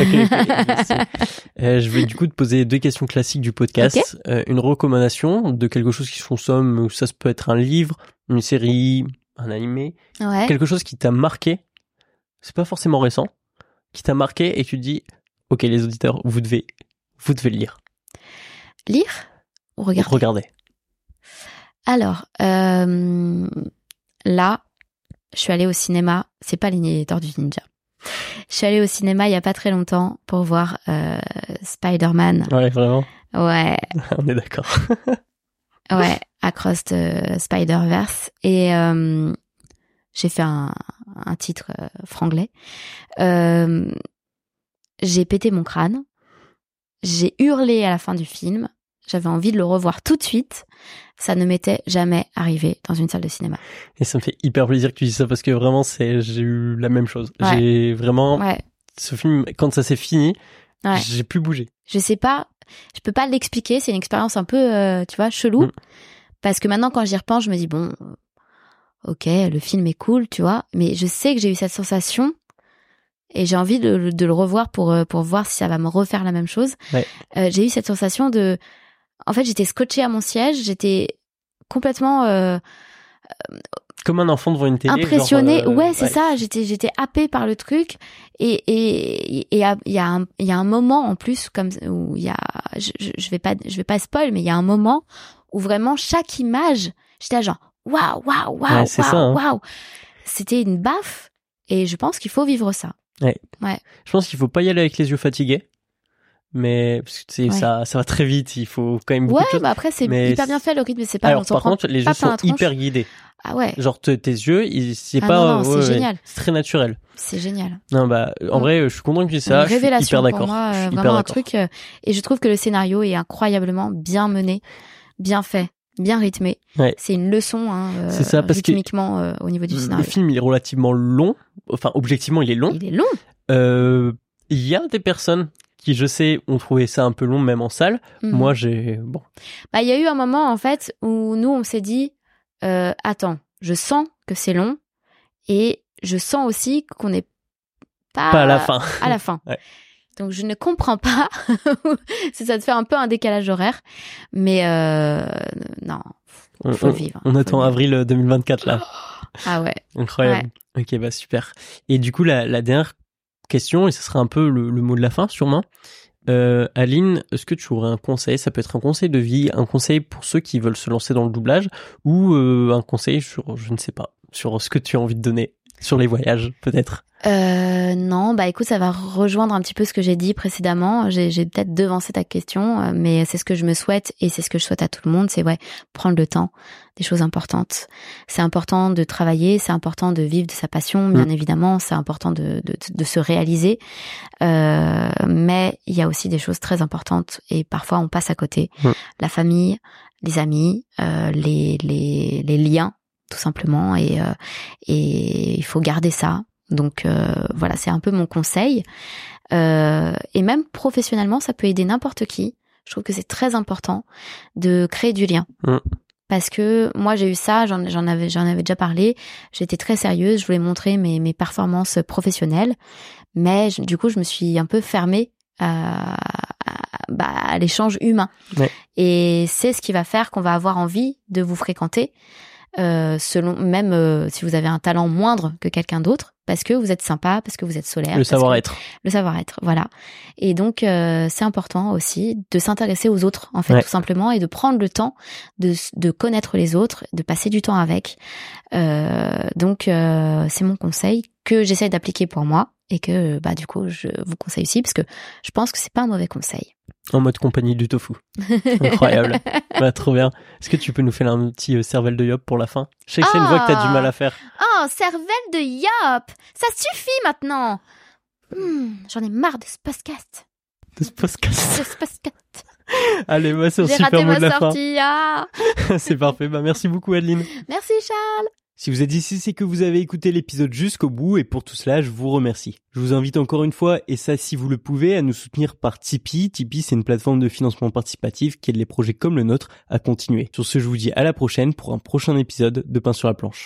Je vais du coup te poser deux questions classiques du podcast. Une recommandation de quelque chose qui se consomme, ça peut être un livre, une série, un animé, ouais. quelque chose qui t'a marqué. C'est pas forcément récent, qui t'a marqué et tu te dis, ok les auditeurs, vous devez, vous devez le lire, Lire ou regarder? regardez. Alors euh, là, je suis allée au cinéma. C'est pas les Tortues Ninja. Je suis allée au cinéma il y a pas très longtemps pour voir euh, Spider-Man. Ouais, vraiment? Ouais, <laughs> On est d'accord. <laughs> ouais, Across the Spider-Verse. Et euh, j'ai fait un, un titre euh, franglais. Euh, j'ai pété mon crâne. J'ai hurlé à la fin du film. J'avais envie de le revoir tout de suite. Ça ne m'était jamais arrivé dans une salle de cinéma. Et ça me fait hyper plaisir que tu dises ça parce que vraiment, c'est, j'ai eu la même chose. Ouais. J'ai vraiment, Ouais, ce film, quand ça s'est fini, ouais. j'ai plus bougé. Je sais pas, je peux pas l'expliquer. C'est une expérience un peu, euh, tu vois, chelou. Mm. Parce que maintenant, quand j'y repense, je me dis bon, ok, le film est cool, tu vois, mais je sais que j'ai eu cette sensation et j'ai envie de, de le revoir pour euh, pour voir si ça va me refaire la même chose. Ouais. Euh, j'ai eu cette sensation de, en fait, j'étais scotchée à mon siège, j'étais complètement euh, Comme un enfant devant une télé. impressionnée. genre, euh, ouais, c'est ça. J'étais, j'étais happée par le truc. Et et et il y a, y a un, il y a un moment en plus comme où il y a, je, je, vais pas, je vais pas spoil, mais il y a un moment où vraiment chaque image, j'étais genre waouh, waouh, waouh, Ouais, hein. waouh, waouh. C'était une baffe. Et je pense qu'il faut vivre ça. Je pense qu'il faut pas y aller avec les yeux fatigués. Mais parce que c'est Ouais. ça, ça va très vite. Il faut quand même beaucoup Ouais, de choses. bah après c'est hyper bien fait le rythme, c'est pas Alors par contre, les plein sont hyper guidés. Ah ouais, Genre te- tes yeux, c'est Ah pas. c'est ouais, ouais, génial. C'est très naturel. c'est génial. Non bah en Mm. vrai, je suis content que tu dises ça. une je suis révélation hyper d'accord. euh, vraiment un truc. euh, et je trouve que le scénario est incroyablement bien mené, bien fait, bien rythmé. Ouais. C'est une leçon, hein, euh, C'est ça, parce que- rythmiquement euh, au niveau du Le scénario. film, il est relativement long. Enfin, objectivement, il est long. Il est long. Euh, Il y a des personnes qui, je sais, ont trouvé ça un peu long, même en salle. Mhm. Moi, j'ai bon. Bah, il y a eu un moment en fait où nous on s'est dit, euh, attends, je sens que c'est long et je sens aussi qu'on n'est pas, Pas à la fin. à la fin. <laughs> Ouais. Donc je ne comprends pas <laughs> si ça te fait un peu un décalage horaire, mais euh, non, On, faut le on- vivre. on Faut attend vivre. avril 2024 là. Ah ouais. Incroyable. Ok, bah super. Et du coup, la, la dernière question, et ce sera un peu le, le mot de la fin sûrement. Euh, Aline, est-ce que tu aurais un conseil? Ça peut être un conseil de vie, un conseil pour ceux qui veulent se lancer dans le doublage, ou euh, un conseil sur, je ne sais pas, sur ce que tu as envie de donner, sur les voyages peut-être? Euh, non, bah écoute, ça va rejoindre un petit peu ce que j'ai dit précédemment. J'ai peut-être devancé ta question, euh, mais c'est ce que je me souhaite et c'est ce que je souhaite à tout le monde. C'est ouais, prendre le temps, des choses importantes. C'est important de travailler, c'est important de vivre de sa passion, bien évidemment. C'est important de, de, de se réaliser, Euh, mais il y a aussi des choses très importantes et parfois on passe à côté. Mm. La famille, les amis, euh, les, les les liens, tout simplement, et euh, et il faut garder ça. Donc euh, voilà, c'est un peu mon conseil. Euh, et même professionnellement, ça peut aider n'importe qui. Je trouve que c'est très important de créer du lien. Mm. Parce que moi j'ai eu ça, j'en j'en avais j'en avais déjà parlé. J'étais très sérieuse, je voulais montrer mes mes performances professionnelles, mais je- du coup je me suis un peu fermée à, à, bah, à l'échange humain. Ouais. Et c'est ce qui va faire qu'on va avoir envie de vous fréquenter, euh, selon même euh, si vous avez un talent moindre que quelqu'un d'autre, parce que vous êtes sympa, parce que vous êtes solaire. Le savoir-être. le savoir-être, voilà. Et donc euh, c'est important aussi de s'intéresser aux autres, en fait, Ouais. tout simplement, et de prendre le temps de, de connaître les autres, de passer du temps avec. Euh, donc euh, c'est mon conseil que j'essaye d'appliquer pour moi et que bah du coup je vous conseille aussi parce que je pense que c'est pas un mauvais conseil. En mode compagnie du tofu. Incroyable. <laughs> bah, trop bien. Est-ce que tu peux nous faire un petit euh, cervelle de Yop pour la fin? Je sais que c'est une voix que t'as du mal à faire. Oh, cervelle de Yop Ça suffit maintenant hmm, J'en ai marre de ce podcast. De ce podcast De ce podcast. <laughs> Allez, moi, c'est un super mot de la sortie, ah. <laughs> c'est parfait. Bah, merci beaucoup, Adeline. Merci, Charles. Si vous êtes ici, c'est que vous avez écouté l'épisode jusqu'au bout et pour tout cela, je vous remercie. Je vous invite encore une fois, et ça si vous le pouvez, à nous soutenir par Tipeee. Tipeee, c'est une plateforme de financement participatif qui aide les projets comme le nôtre à continuer. Sur ce, je vous dis à la prochaine pour un prochain épisode de Pain sur la planche.